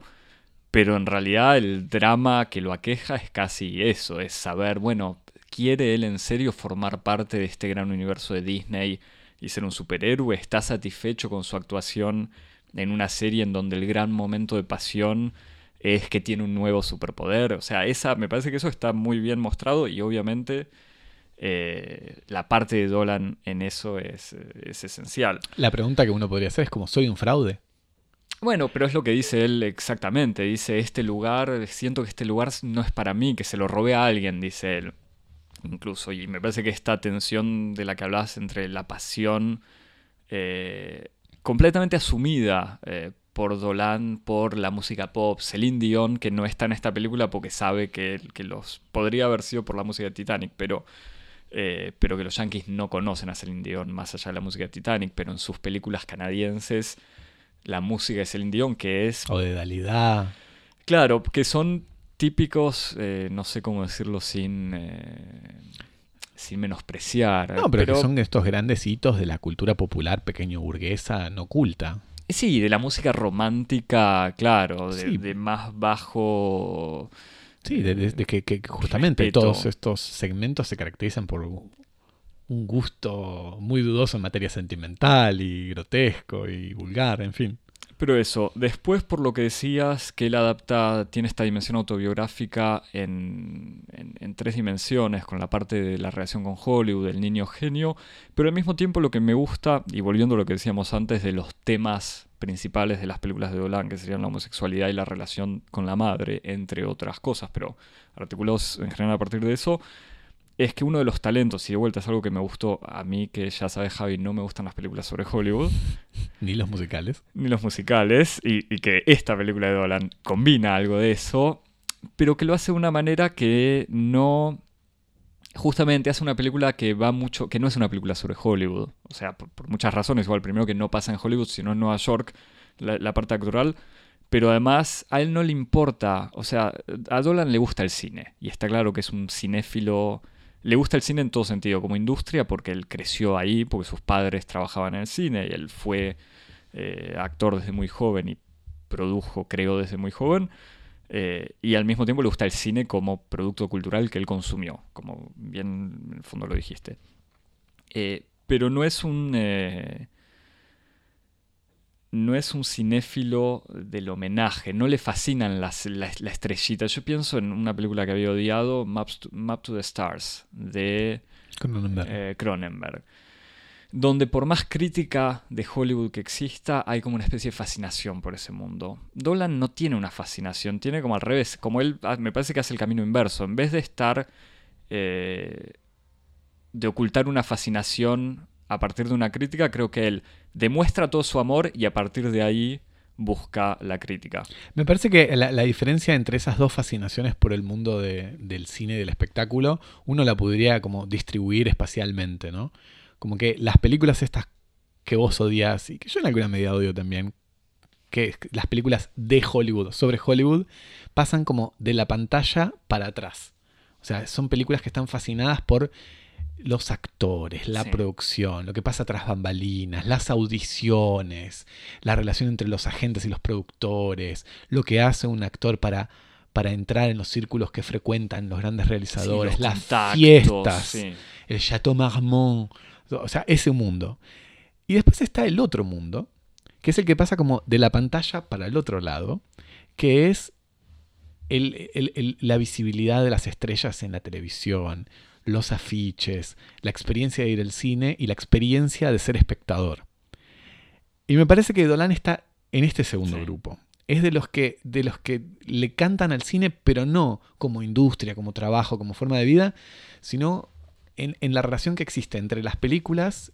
Pero en realidad el drama que lo aqueja es casi eso, es saber, bueno, ¿quiere él en serio formar parte de este gran universo de Disney y ser un superhéroe? ¿Está satisfecho con su actuación en una serie en donde el gran momento de pasión es que tiene un nuevo superpoder? O sea, esa, me parece que eso está muy bien mostrado y obviamente eh, la parte de Dolan en eso es, es esencial. La pregunta que uno podría hacer es como, ¿soy un fraude? Bueno, pero es lo que dice él exactamente. Dice, este lugar, siento que este lugar no es para mí, que se lo robé a alguien, dice él. Incluso, y me parece que esta tensión de la que hablabas entre la pasión eh, completamente asumida eh, por Dolan, por la música pop, Celine Dion, que no está en esta película porque sabe que, que los podría haber sido por la música de Titanic, pero, eh, pero que los yankees no conocen a Celine Dion más allá de la música de Titanic, pero en sus películas canadienses la música de Celine Dion, que es, O de Dalida. claro, que son típicos, eh, no sé cómo decirlo sin, eh, sin menospreciar. No, pero, que son estos grandes hitos de la cultura popular pequeño burguesa no culta. Sí, de la música romántica, claro, de, Sí. de más bajo... Sí, de, de- de que, que justamente Respeto. todos estos segmentos se caracterizan por un gusto muy dudoso en materia sentimental y grotesco y vulgar, en fin. Pero eso, después por lo que decías, que él adapta, tiene esta dimensión autobiográfica en, en- tres dimensiones, con la parte de la relación con Hollywood, el niño genio, pero al mismo tiempo lo que me gusta, y volviendo a lo que decíamos antes de los temas principales de las películas de Dolan, que serían la homosexualidad y la relación con la madre, entre otras cosas, pero articulados en general a partir de eso, es que uno de los talentos, y de vuelta es algo que me gustó a mí, que ya sabes Javi, no me gustan las películas sobre Hollywood, Ni los musicales. ni los musicales, y, y que esta película de Dolan combina algo de eso, pero que lo hace de una manera que no. Justamente hace una película que va mucho. que no es una película sobre Hollywood. O sea, por, por muchas razones. Igual, primero que no pasa en Hollywood, sino en Nueva York, la, la parte actoral. Pero además, a él no le importa. O sea, a Dolan le gusta el cine. Y está claro que es un cinéfilo. Le gusta el cine en todo sentido, como industria, porque él creció ahí, porque sus padres trabajaban en el cine y él fue eh, actor desde muy joven y produjo, creó desde muy joven. eh, y al mismo tiempo le gusta el cine como producto cultural que él consumió, como bien en el fondo lo dijiste. Eh, pero no es un. No es un cinéfilo del homenaje, no le fascinan las, la, la estrellita. Yo pienso en una película que había odiado, Maps to- Map to the Stars, de Cronenberg. eh, Cronenberg. Donde por más crítica de Hollywood que exista, hay como una especie de fascinación por ese mundo. Dolan no tiene una fascinación, tiene como al revés, como él ah, me parece que hace el camino inverso. En vez de estar, eh, de ocultar una fascinación a partir de una crítica, creo que él demuestra todo su amor y a partir de ahí busca la crítica. Me parece que la, diferencia entre esas dos fascinaciones por el mundo de- del cine y del espectáculo, uno la podría como distribuir espacialmente, ¿no? Como que las películas estas que vos odias y que yo en alguna medida odio también, que las películas de Hollywood, sobre Hollywood, pasan como de la pantalla para atrás. O sea, son películas que están fascinadas por los actores, la Sí. producción, lo que pasa tras bambalinas, las audiciones, la relación entre los agentes y los productores, lo que hace un actor para, para entrar en los círculos que frecuentan los grandes realizadores, Sí, los las contactos, fiestas, sí. el Chateau Marmont, o sea, ese mundo. Y después está el otro mundo, que es el que pasa como de la pantalla para el otro lado, que es el- el- el- la visibilidad de las estrellas en la televisión, los afiches, la experiencia de ir al cine y la experiencia de ser espectador. Y me parece que Dolan está en este segundo Sí. grupo. Es de los que de los que le cantan al cine, pero no como industria, como trabajo, como forma de vida, sino en, en la relación que existe entre las películas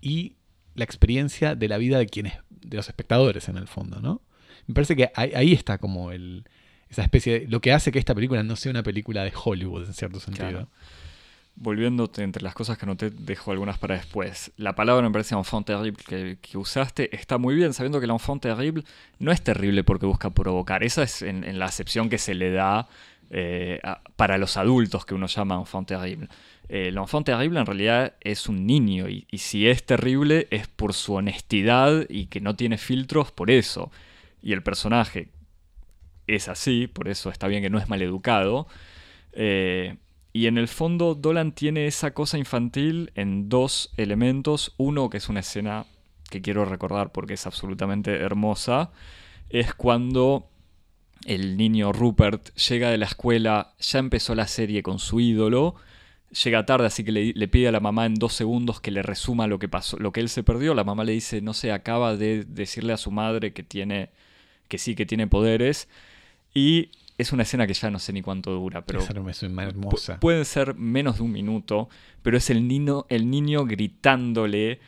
y la experiencia de la vida de quienes, de los espectadores en el fondo, ¿no? Me parece que ahí, ahí está como el, esa especie de, lo que hace que esta película no sea una película de Hollywood en cierto sentido. Claro. Volviéndote entre las cosas que anoté, dejo algunas para después. La palabra me parece enfant terrible que, usaste está muy bien, sabiendo que el enfant terrible no es terrible porque busca provocar. Esa es en, la acepción que se le da eh, para los adultos que uno llama enfant terrible. Eh, el enfant terrible en realidad es un niño y, y si es terrible es por su honestidad y que no tiene filtros por eso. Y el personaje es así, por eso está bien que no es maleducado. Eh, y en el fondo Dolan tiene esa cosa infantil en dos elementos. Uno que es una escena que quiero recordar porque es absolutamente hermosa. Es cuando el niño Rupert llega de la escuela, ya empezó la serie con su ídolo. Llega tarde, así que le, pide a la mamá en dos segundos que le resuma lo que pasó, lo que él se perdió. La mamá le dice, no sé, acaba de decirle a su madre que tiene, que sí, que tiene poderes. Y es una escena que ya no sé ni cuánto dura, pero Esa es hermosa. Pu- Pueden ser menos de un minuto, pero es el niño, el niño gritándole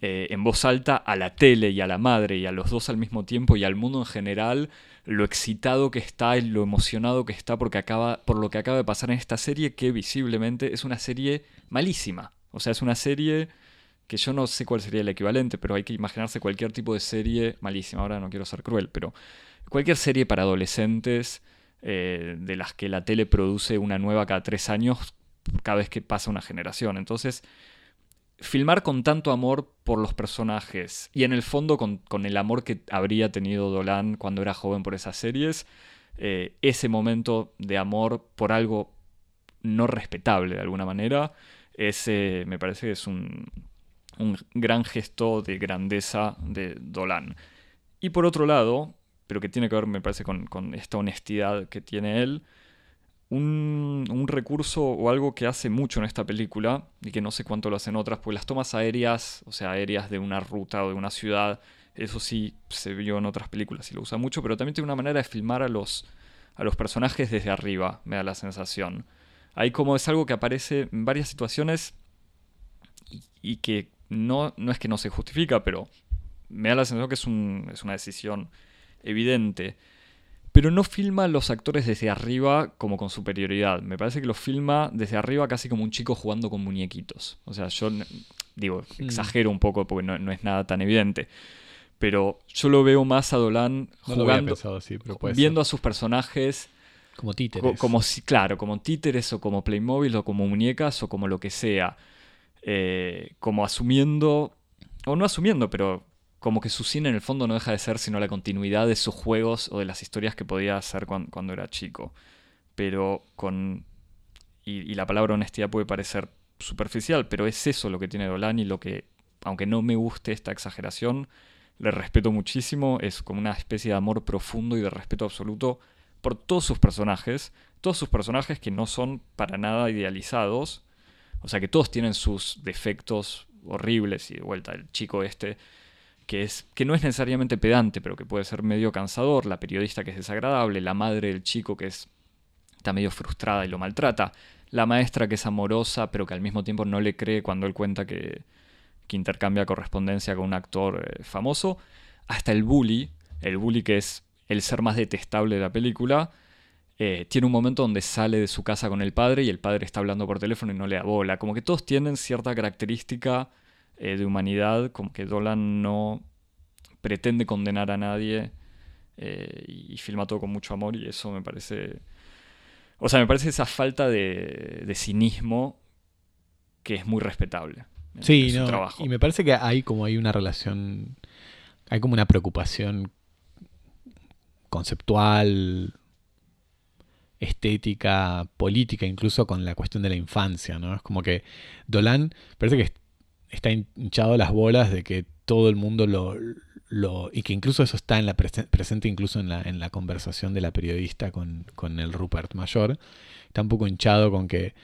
eh, en voz alta a la tele y a la madre y a los dos al mismo tiempo y al mundo en general lo excitado que está y lo emocionado que está porque acaba, por lo que acaba de pasar en esta serie que visiblemente es una serie malísima. O sea, es una serie que yo no sé cuál sería el equivalente, pero hay que imaginarse cualquier tipo de serie malísima. Ahora no quiero ser cruel, pero cualquier serie para adolescentes eh, de las que la tele produce una nueva cada tres años, cada vez que pasa una generación. Entonces, filmar con tanto amor por los personajes y en el fondo con, con el amor que habría tenido Dolan cuando era joven por esas series, eh, ese momento de amor por algo no respetable de alguna manera, ese me parece que es un, un gran gesto de grandeza de Dolan. Y por otro lado, pero que tiene que ver, me parece, con, esta honestidad que tiene él, un, un recurso o algo que hace mucho en esta película, y que no sé cuánto lo hacen otras, pues las tomas aéreas, o sea, aéreas de una ruta o de una ciudad, eso sí se vio en otras películas y lo usa mucho, pero también tiene una manera de filmar a los, a los personajes desde arriba, me da la sensación. Ahí como es algo que aparece en varias situaciones y, y que no, no es que no se justifica, pero me da la sensación que es, un- es una decisión evidente. Pero no filma a los actores desde arriba como con superioridad. Me parece que los filma desde arriba casi como un chico jugando con muñequitos. O sea, yo digo, Mm. exagero un poco porque no, no es nada tan evidente. Pero yo lo veo más a Dolan No jugando, pensado así, pero puede viendo ser. a sus personajes Como títeres. Co- como si, claro, como títeres o como Playmobil o como muñecas o como lo que sea. Eh, como asumiendo, o no asumiendo, pero como que su cine en el fondo no deja de ser sino la continuidad de sus juegos o de las historias que podía hacer cuan- cuando, era chico. Pero con... Y, y la palabra honestidad puede parecer superficial, pero es eso lo que tiene Dolan y lo que, aunque no me guste esta exageración, le respeto muchísimo, es como una especie de amor profundo y de respeto absoluto por todos sus personajes, todos sus personajes que no son para nada idealizados, o sea que todos tienen sus defectos horribles y de vuelta el chico este que es que no es necesariamente pedante, pero que puede ser medio cansador, la periodista que es desagradable, la madre del chico que es está medio frustrada y lo maltrata, la maestra que es amorosa, pero que al mismo tiempo no le cree cuando él cuenta que, que intercambia correspondencia con un actor eh, famoso, hasta el bully, el bully que es el ser más detestable de la película, eh, tiene un momento donde sale de su casa con el padre y el padre está hablando por teléfono y no le da bola. Como que todos tienen cierta característica eh, de humanidad, como que Dolan no pretende condenar a nadie eh, y, filma todo con mucho amor y eso me parece O sea, me parece esa falta de, de cinismo que es muy respetable. en- Sí, no, trabajo. y me parece que hay como hay una relación, hay como una preocupación conceptual, estética, política, incluso con la cuestión de la infancia, ¿no? Es como que Dolan parece que está hinchado las bolas de que todo el mundo lo, lo y que incluso eso está en la presen- presente incluso en la, en la conversación de la periodista con, con el Rupert Mayor, está un poco hinchado con que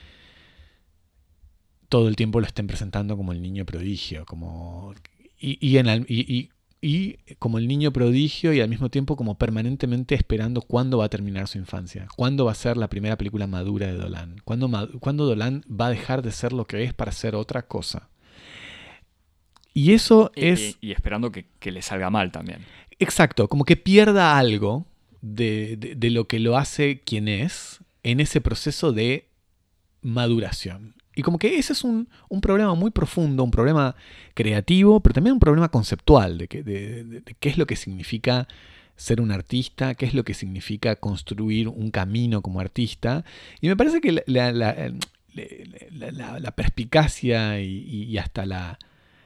todo el tiempo lo estén presentando como el niño prodigio, como y, y en al- y- y- como el niño prodigio y al mismo tiempo como permanentemente esperando cuándo va a terminar su infancia, cuándo va a ser la primera película madura de Dolan, cuándo, cuándo Dolan va a dejar de ser lo que es para ser otra cosa. Y eso Y- es y, y esperando que, que le salga mal también. Exacto, como que pierda algo de, de- de lo que lo hace quien es en ese proceso de maduración. Y como que ese es un, un problema muy profundo, un problema creativo, pero también un problema conceptual de, que- de- de- de qué es lo que significa ser un artista, qué es lo que significa construir un camino como artista. Y me parece que la, la- perspicacia y, y hasta la,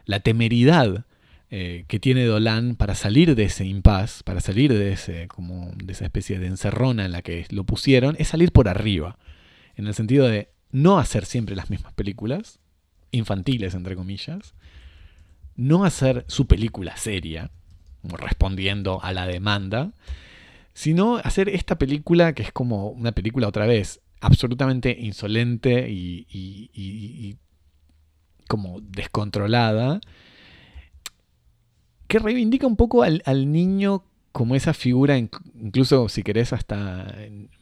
la temeridad eh, que tiene Dolan para salir de ese impasse, para salir de ese como de esa especie de encerrona en la que lo pusieron, es salir por arriba, en el sentido de no hacer siempre las mismas películas infantiles entre comillas, no hacer su película seria, respondiendo a la demanda, sino hacer esta película que es como una película otra vez absolutamente insolente y como descontrolada, que reivindica un poco al, niño como esa figura, inc- incluso si querés hasta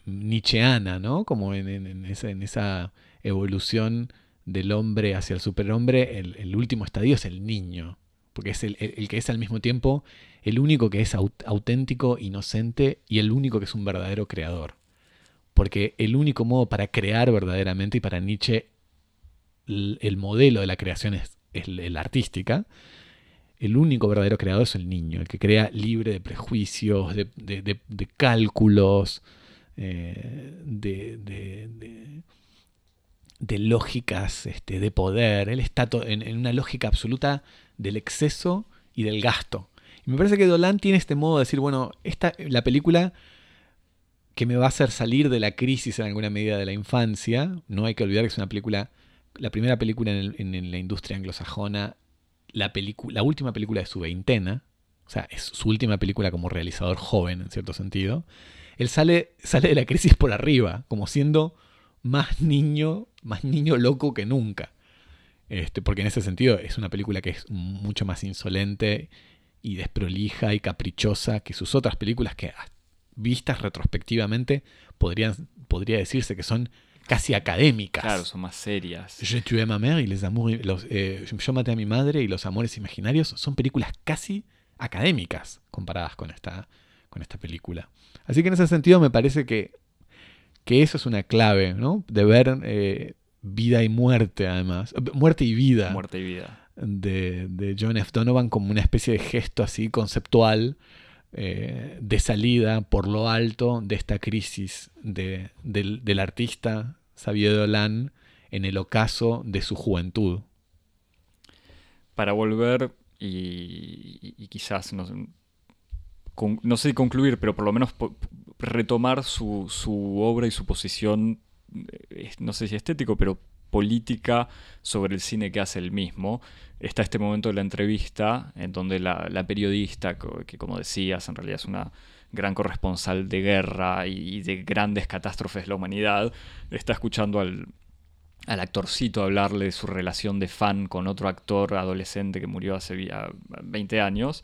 nietzscheana, ¿no? Como en, esa, evolución del hombre hacia el superhombre, el, último estadio es el niño, porque es el, que es al mismo tiempo el único que es aut- auténtico, inocente y el único que es un verdadero creador. Porque el único modo para crear verdaderamente y para Nietzsche el, el modelo de la creación es, es la artística, el único verdadero creador es el niño, el que crea libre de prejuicios, de, de- de- de cálculos, eh, de, lógicas este, de poder. Él está en una lógica absoluta del exceso y del gasto. Y me parece que Dolan tiene este modo de decir, bueno, esta, la película que me va a hacer salir de la crisis en alguna medida de la infancia, no hay que olvidar que es una película, la primera película en, la industria anglosajona, la, la última película de su veintena, o sea, es su última película como realizador joven, en cierto sentido, él sale, sale de la crisis por arriba, como siendo más niño, más niño loco que nunca. Este, porque en ese sentido es una película que es mucho más insolente y desprolija y caprichosa que sus otras películas que vistas retrospectivamente podrían, podría decirse que son casi académicas. Claro, son más serias. Je tué a ma mère y les amours, los, eh, Yo maté a mi madre y los amores imaginarios son películas casi académicas comparadas con esta, con esta película. Así que en ese sentido me parece que, que eso es una clave, ¿no? De ver eh, vida y muerte, además. Muerte y vida Muerte y vida. de, de John F. Donovan como una especie de gesto así conceptual eh, de salida por lo alto de esta crisis de- del, del artista Xavier Dolan en el ocaso de su juventud. Para volver y, quizás, no, sé, concluir, pero por lo menos retomar su, su obra y su posición, eh, no sé si estético, pero política sobre el cine que hace él mismo. Está este momento de la entrevista en donde la, la periodista, que como decías, en realidad es una gran corresponsal de guerra y, de grandes catástrofes de la humanidad, está escuchando al, al actorcito hablarle de su relación de fan con otro actor adolescente que murió hace vi- a- 20 años.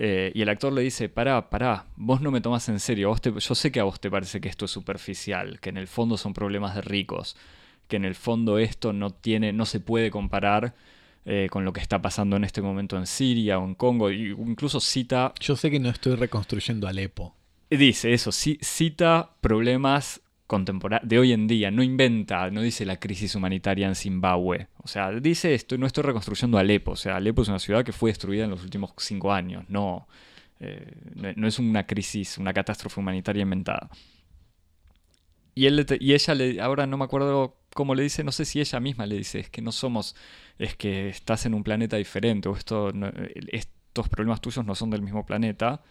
Eh, y el actor le dice, pará, pará, vos no me tomás en serio, vos te- yo sé que a vos te parece que esto es superficial, que en el fondo son problemas de ricos, que en el fondo esto no tiene, no se puede comparar eh, con lo que está pasando en este momento en Siria o en Congo, incluso cita Yo sé que no estoy reconstruyendo Alepo. Dice eso, ci- cita problemas contemporáneos de hoy en día, no inventa, no dice la crisis humanitaria en Zimbabue. O sea, dice esto, no estoy reconstruyendo Alepo. O sea, Alepo es una ciudad que fue destruida en los últimos cinco años. No, eh, no, no es una crisis, una catástrofe humanitaria inventada. Y, él, y ella, le, ahora no me acuerdo cómo le dice, no sé si ella misma le dice, es que no somos, es que estás en un planeta diferente, o esto, estos problemas tuyos no son del mismo planeta.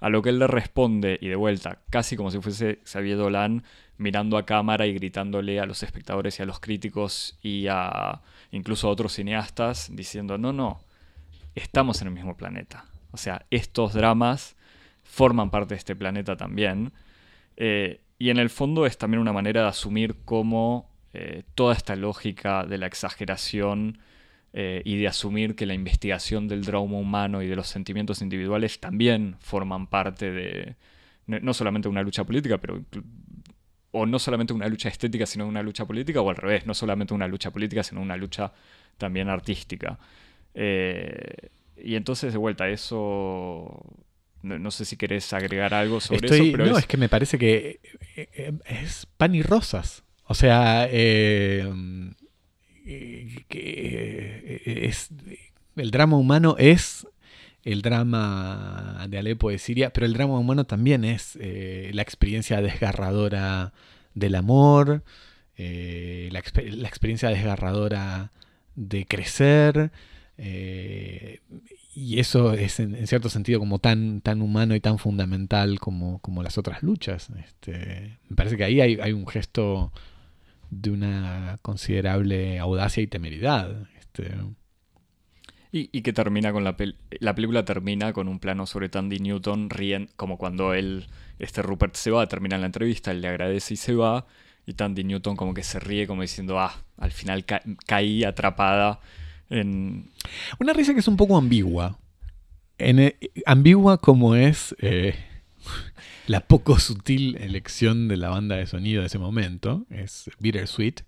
A lo que él le responde, y de vuelta, casi como si fuese Xavier Dolan mirando a cámara y gritándole a los espectadores y a los críticos y a incluso a otros cineastas, diciendo, no, no, estamos en el mismo planeta. O sea, estos dramas forman parte de este planeta también. Eh, y en el fondo es también una manera de asumir cómo eh, toda esta lógica de la exageración eh, y de asumir que la investigación del drama humano y de los sentimientos individuales también forman parte de no solamente una lucha política, pero o no solamente una lucha estética, sino una lucha política, o al revés, no solamente una lucha política, sino una lucha también artística. Eh, y entonces, de vuelta, eso. No, sé si querés agregar algo sobre eso. Pero no, es... que me parece que eh, es pan y rosas. O sea, eh, es, el drama humano es el drama de Alepo de Siria, pero el drama humano también es eh, la experiencia desgarradora del amor, eh, la, experiencia desgarradora de crecer, eh, y eso es en, cierto sentido como tan, tan humano y tan fundamental como, como las otras luchas. Este, me parece que ahí hay, un gesto de una considerable audacia y temeridad. Este, y, que termina con la, la película termina con un plano sobre Tandy Newton ríen como cuando él, este Rupert se va, termina la entrevista, él le agradece y se va, y Tandy Newton como que se ríe como diciendo, ah, al final caí atrapada en... Una risa que es un poco ambigua. En, eh, ambigua como es eh, la poco sutil elección de la banda de sonido de ese momento, es Bittersweet.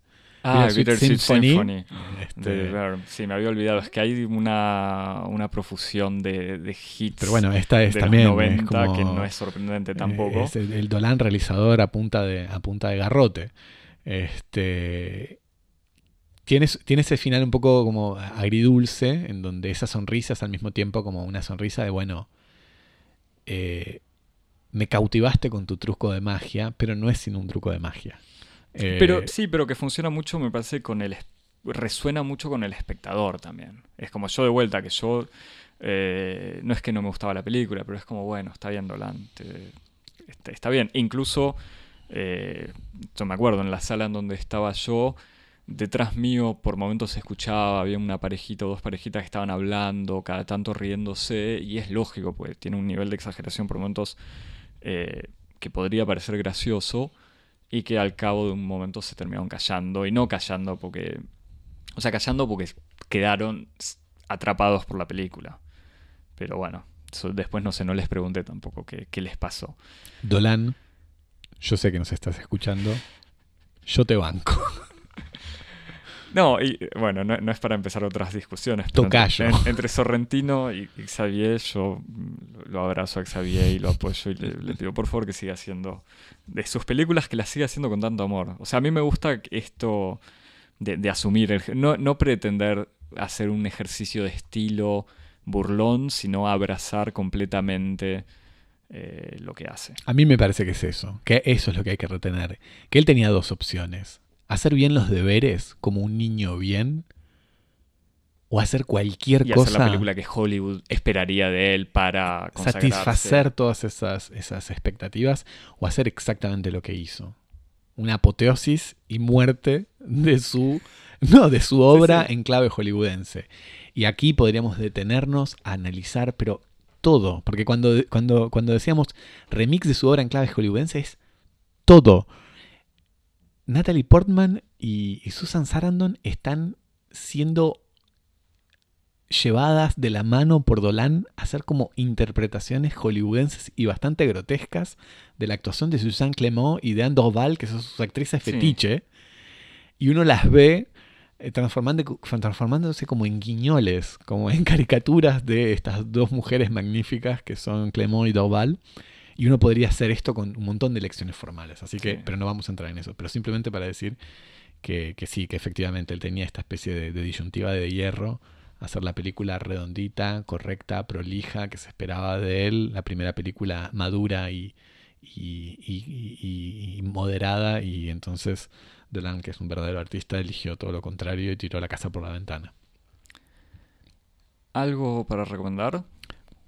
Ah, Bittersweet Symphony. Este, sí, me había olvidado. Es que hay una, una profusión de, de, hits. Pero bueno, esta es también. 90, que no es sorprendente tampoco. Es el, Dolan realizador a punta de, a punta de garrote. Este. Tiene, tiene ese final un poco como agridulce, en donde esa sonrisa es al mismo tiempo como una sonrisa de, bueno, eh, me cautivaste con tu truco de magia, pero no es sin un truco de magia. Pero eh, sí, pero que funciona mucho, me parece, con el resuena mucho con el espectador también. Es como yo de vuelta, que yo eh, no es que no me gustaba la película, pero es como, bueno, está bien Dolante, está, bien. Incluso, yo me acuerdo, en la sala en donde estaba yo, detrás mío por momentos se escuchaba, había una parejita o dos parejitas que estaban hablando, cada tanto riéndose, y es lógico, pues tiene un nivel de exageración por momentos que podría parecer gracioso, y que al cabo de un momento se terminaron callando, y no callando porque, o sea, callando porque quedaron atrapados por la película. Pero bueno, después no sé, no les pregunté tampoco qué, qué les pasó. Dolan, yo sé que nos estás escuchando, yo te banco. No, y bueno, no, es para empezar otras discusiones. Tocayo. Entre, Sorrentino y, Xavier, yo lo abrazo a Xavier y lo apoyo y le, pido por favor que siga haciendo de sus películas, que las siga haciendo con tanto amor. O sea, a mí me gusta esto de, asumir, no, no pretender hacer un ejercicio de estilo burlón, sino abrazar completamente eh, lo que hace. A mí me parece que es eso, que eso es lo que hay que retener. Que él tenía dos opciones hacer bien los deberes como un niño bien o hacer cualquier y cosa. Hacer la película que Hollywood esperaría de él para satisfacer todas esas, esas expectativas o hacer exactamente lo que hizo. Una apoteosis y muerte de su, no, de su obra en clave hollywoodense. Y aquí podríamos detenernos a analizar, pero todo, porque cuando, cuando, cuando decíamos remix de su obra en clave hollywoodense es todo. Natalie Portman y, Susan Sarandon están siendo llevadas de la mano por Dolan a hacer como interpretaciones hollywoodenses y bastante grotescas de la actuación de Susan Clement y de Anne Dorval, que son sus actrices fetiche, y uno las ve eh, transformándose como en guiñoles, como en caricaturas de estas dos mujeres magníficas que son Clement y Dorval. Y uno podría hacer esto con un montón de lecciones formales. Así que, pero no vamos a entrar en eso. Pero simplemente para decir que, sí, que efectivamente él tenía esta especie de, disyuntiva de hierro, hacer la película redondita, correcta, prolija, que se esperaba de él, la primera película madura y, y, y- y- y moderada y entonces Delan, que es un verdadero artista, eligió todo lo contrario y tiró la casa por la ventana. ¿Algo para recomendar?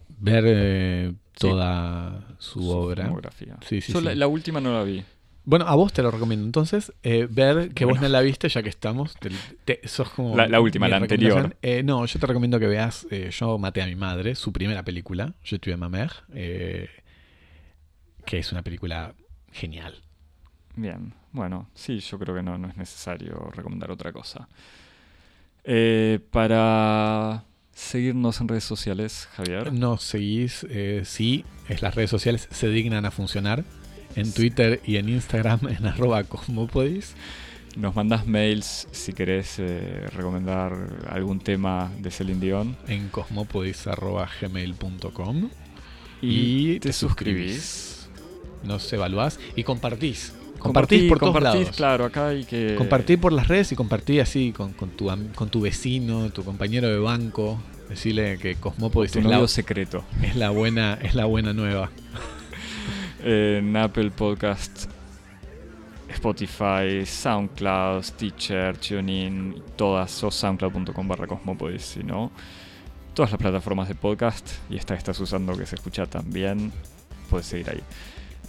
Ver eh, toda su, obra. filmografía. Sí, sí, Yo sí. La, la última no la vi. Bueno, a vos te lo recomiendo entonces. eh, ver que vos no la viste, ya que estamos. te- te- sos como La- la última, la anterior. Eh, no, yo te recomiendo que veas eh, Yo maté a mi madre, su primera película, Je tué ma mère, que es una película genial. Bien, bueno, sí, yo creo que no, no es necesario recomendar otra cosa. Para seguirnos en redes sociales, Javier. Nos seguís, eh, sí, es las redes sociales se dignan a funcionar. En Sí. Twitter y en Instagram en arroba cosmopodis. Nos mandas mails si querés eh, recomendar algún tema de Celine Dion. en cosmopodis.gmail.com Y, Y te te suscribís. Nos evaluás y compartís. Compartís por todos compartís, lados. claro, acá hay que... Compartí por las redes y compartí así con, con tu, con tu vecino, tu compañero de banco. Decirle que Cosmopodis tu es la, secreto. es la buena, es la buena nueva. En Apple Podcast, Spotify, SoundCloud, Stitcher, TuneIn, todas, o soundcloud.com barra Cosmopodis, si no. Todas las plataformas de podcast y esta que estás usando que se escucha también, puedes seguir ahí.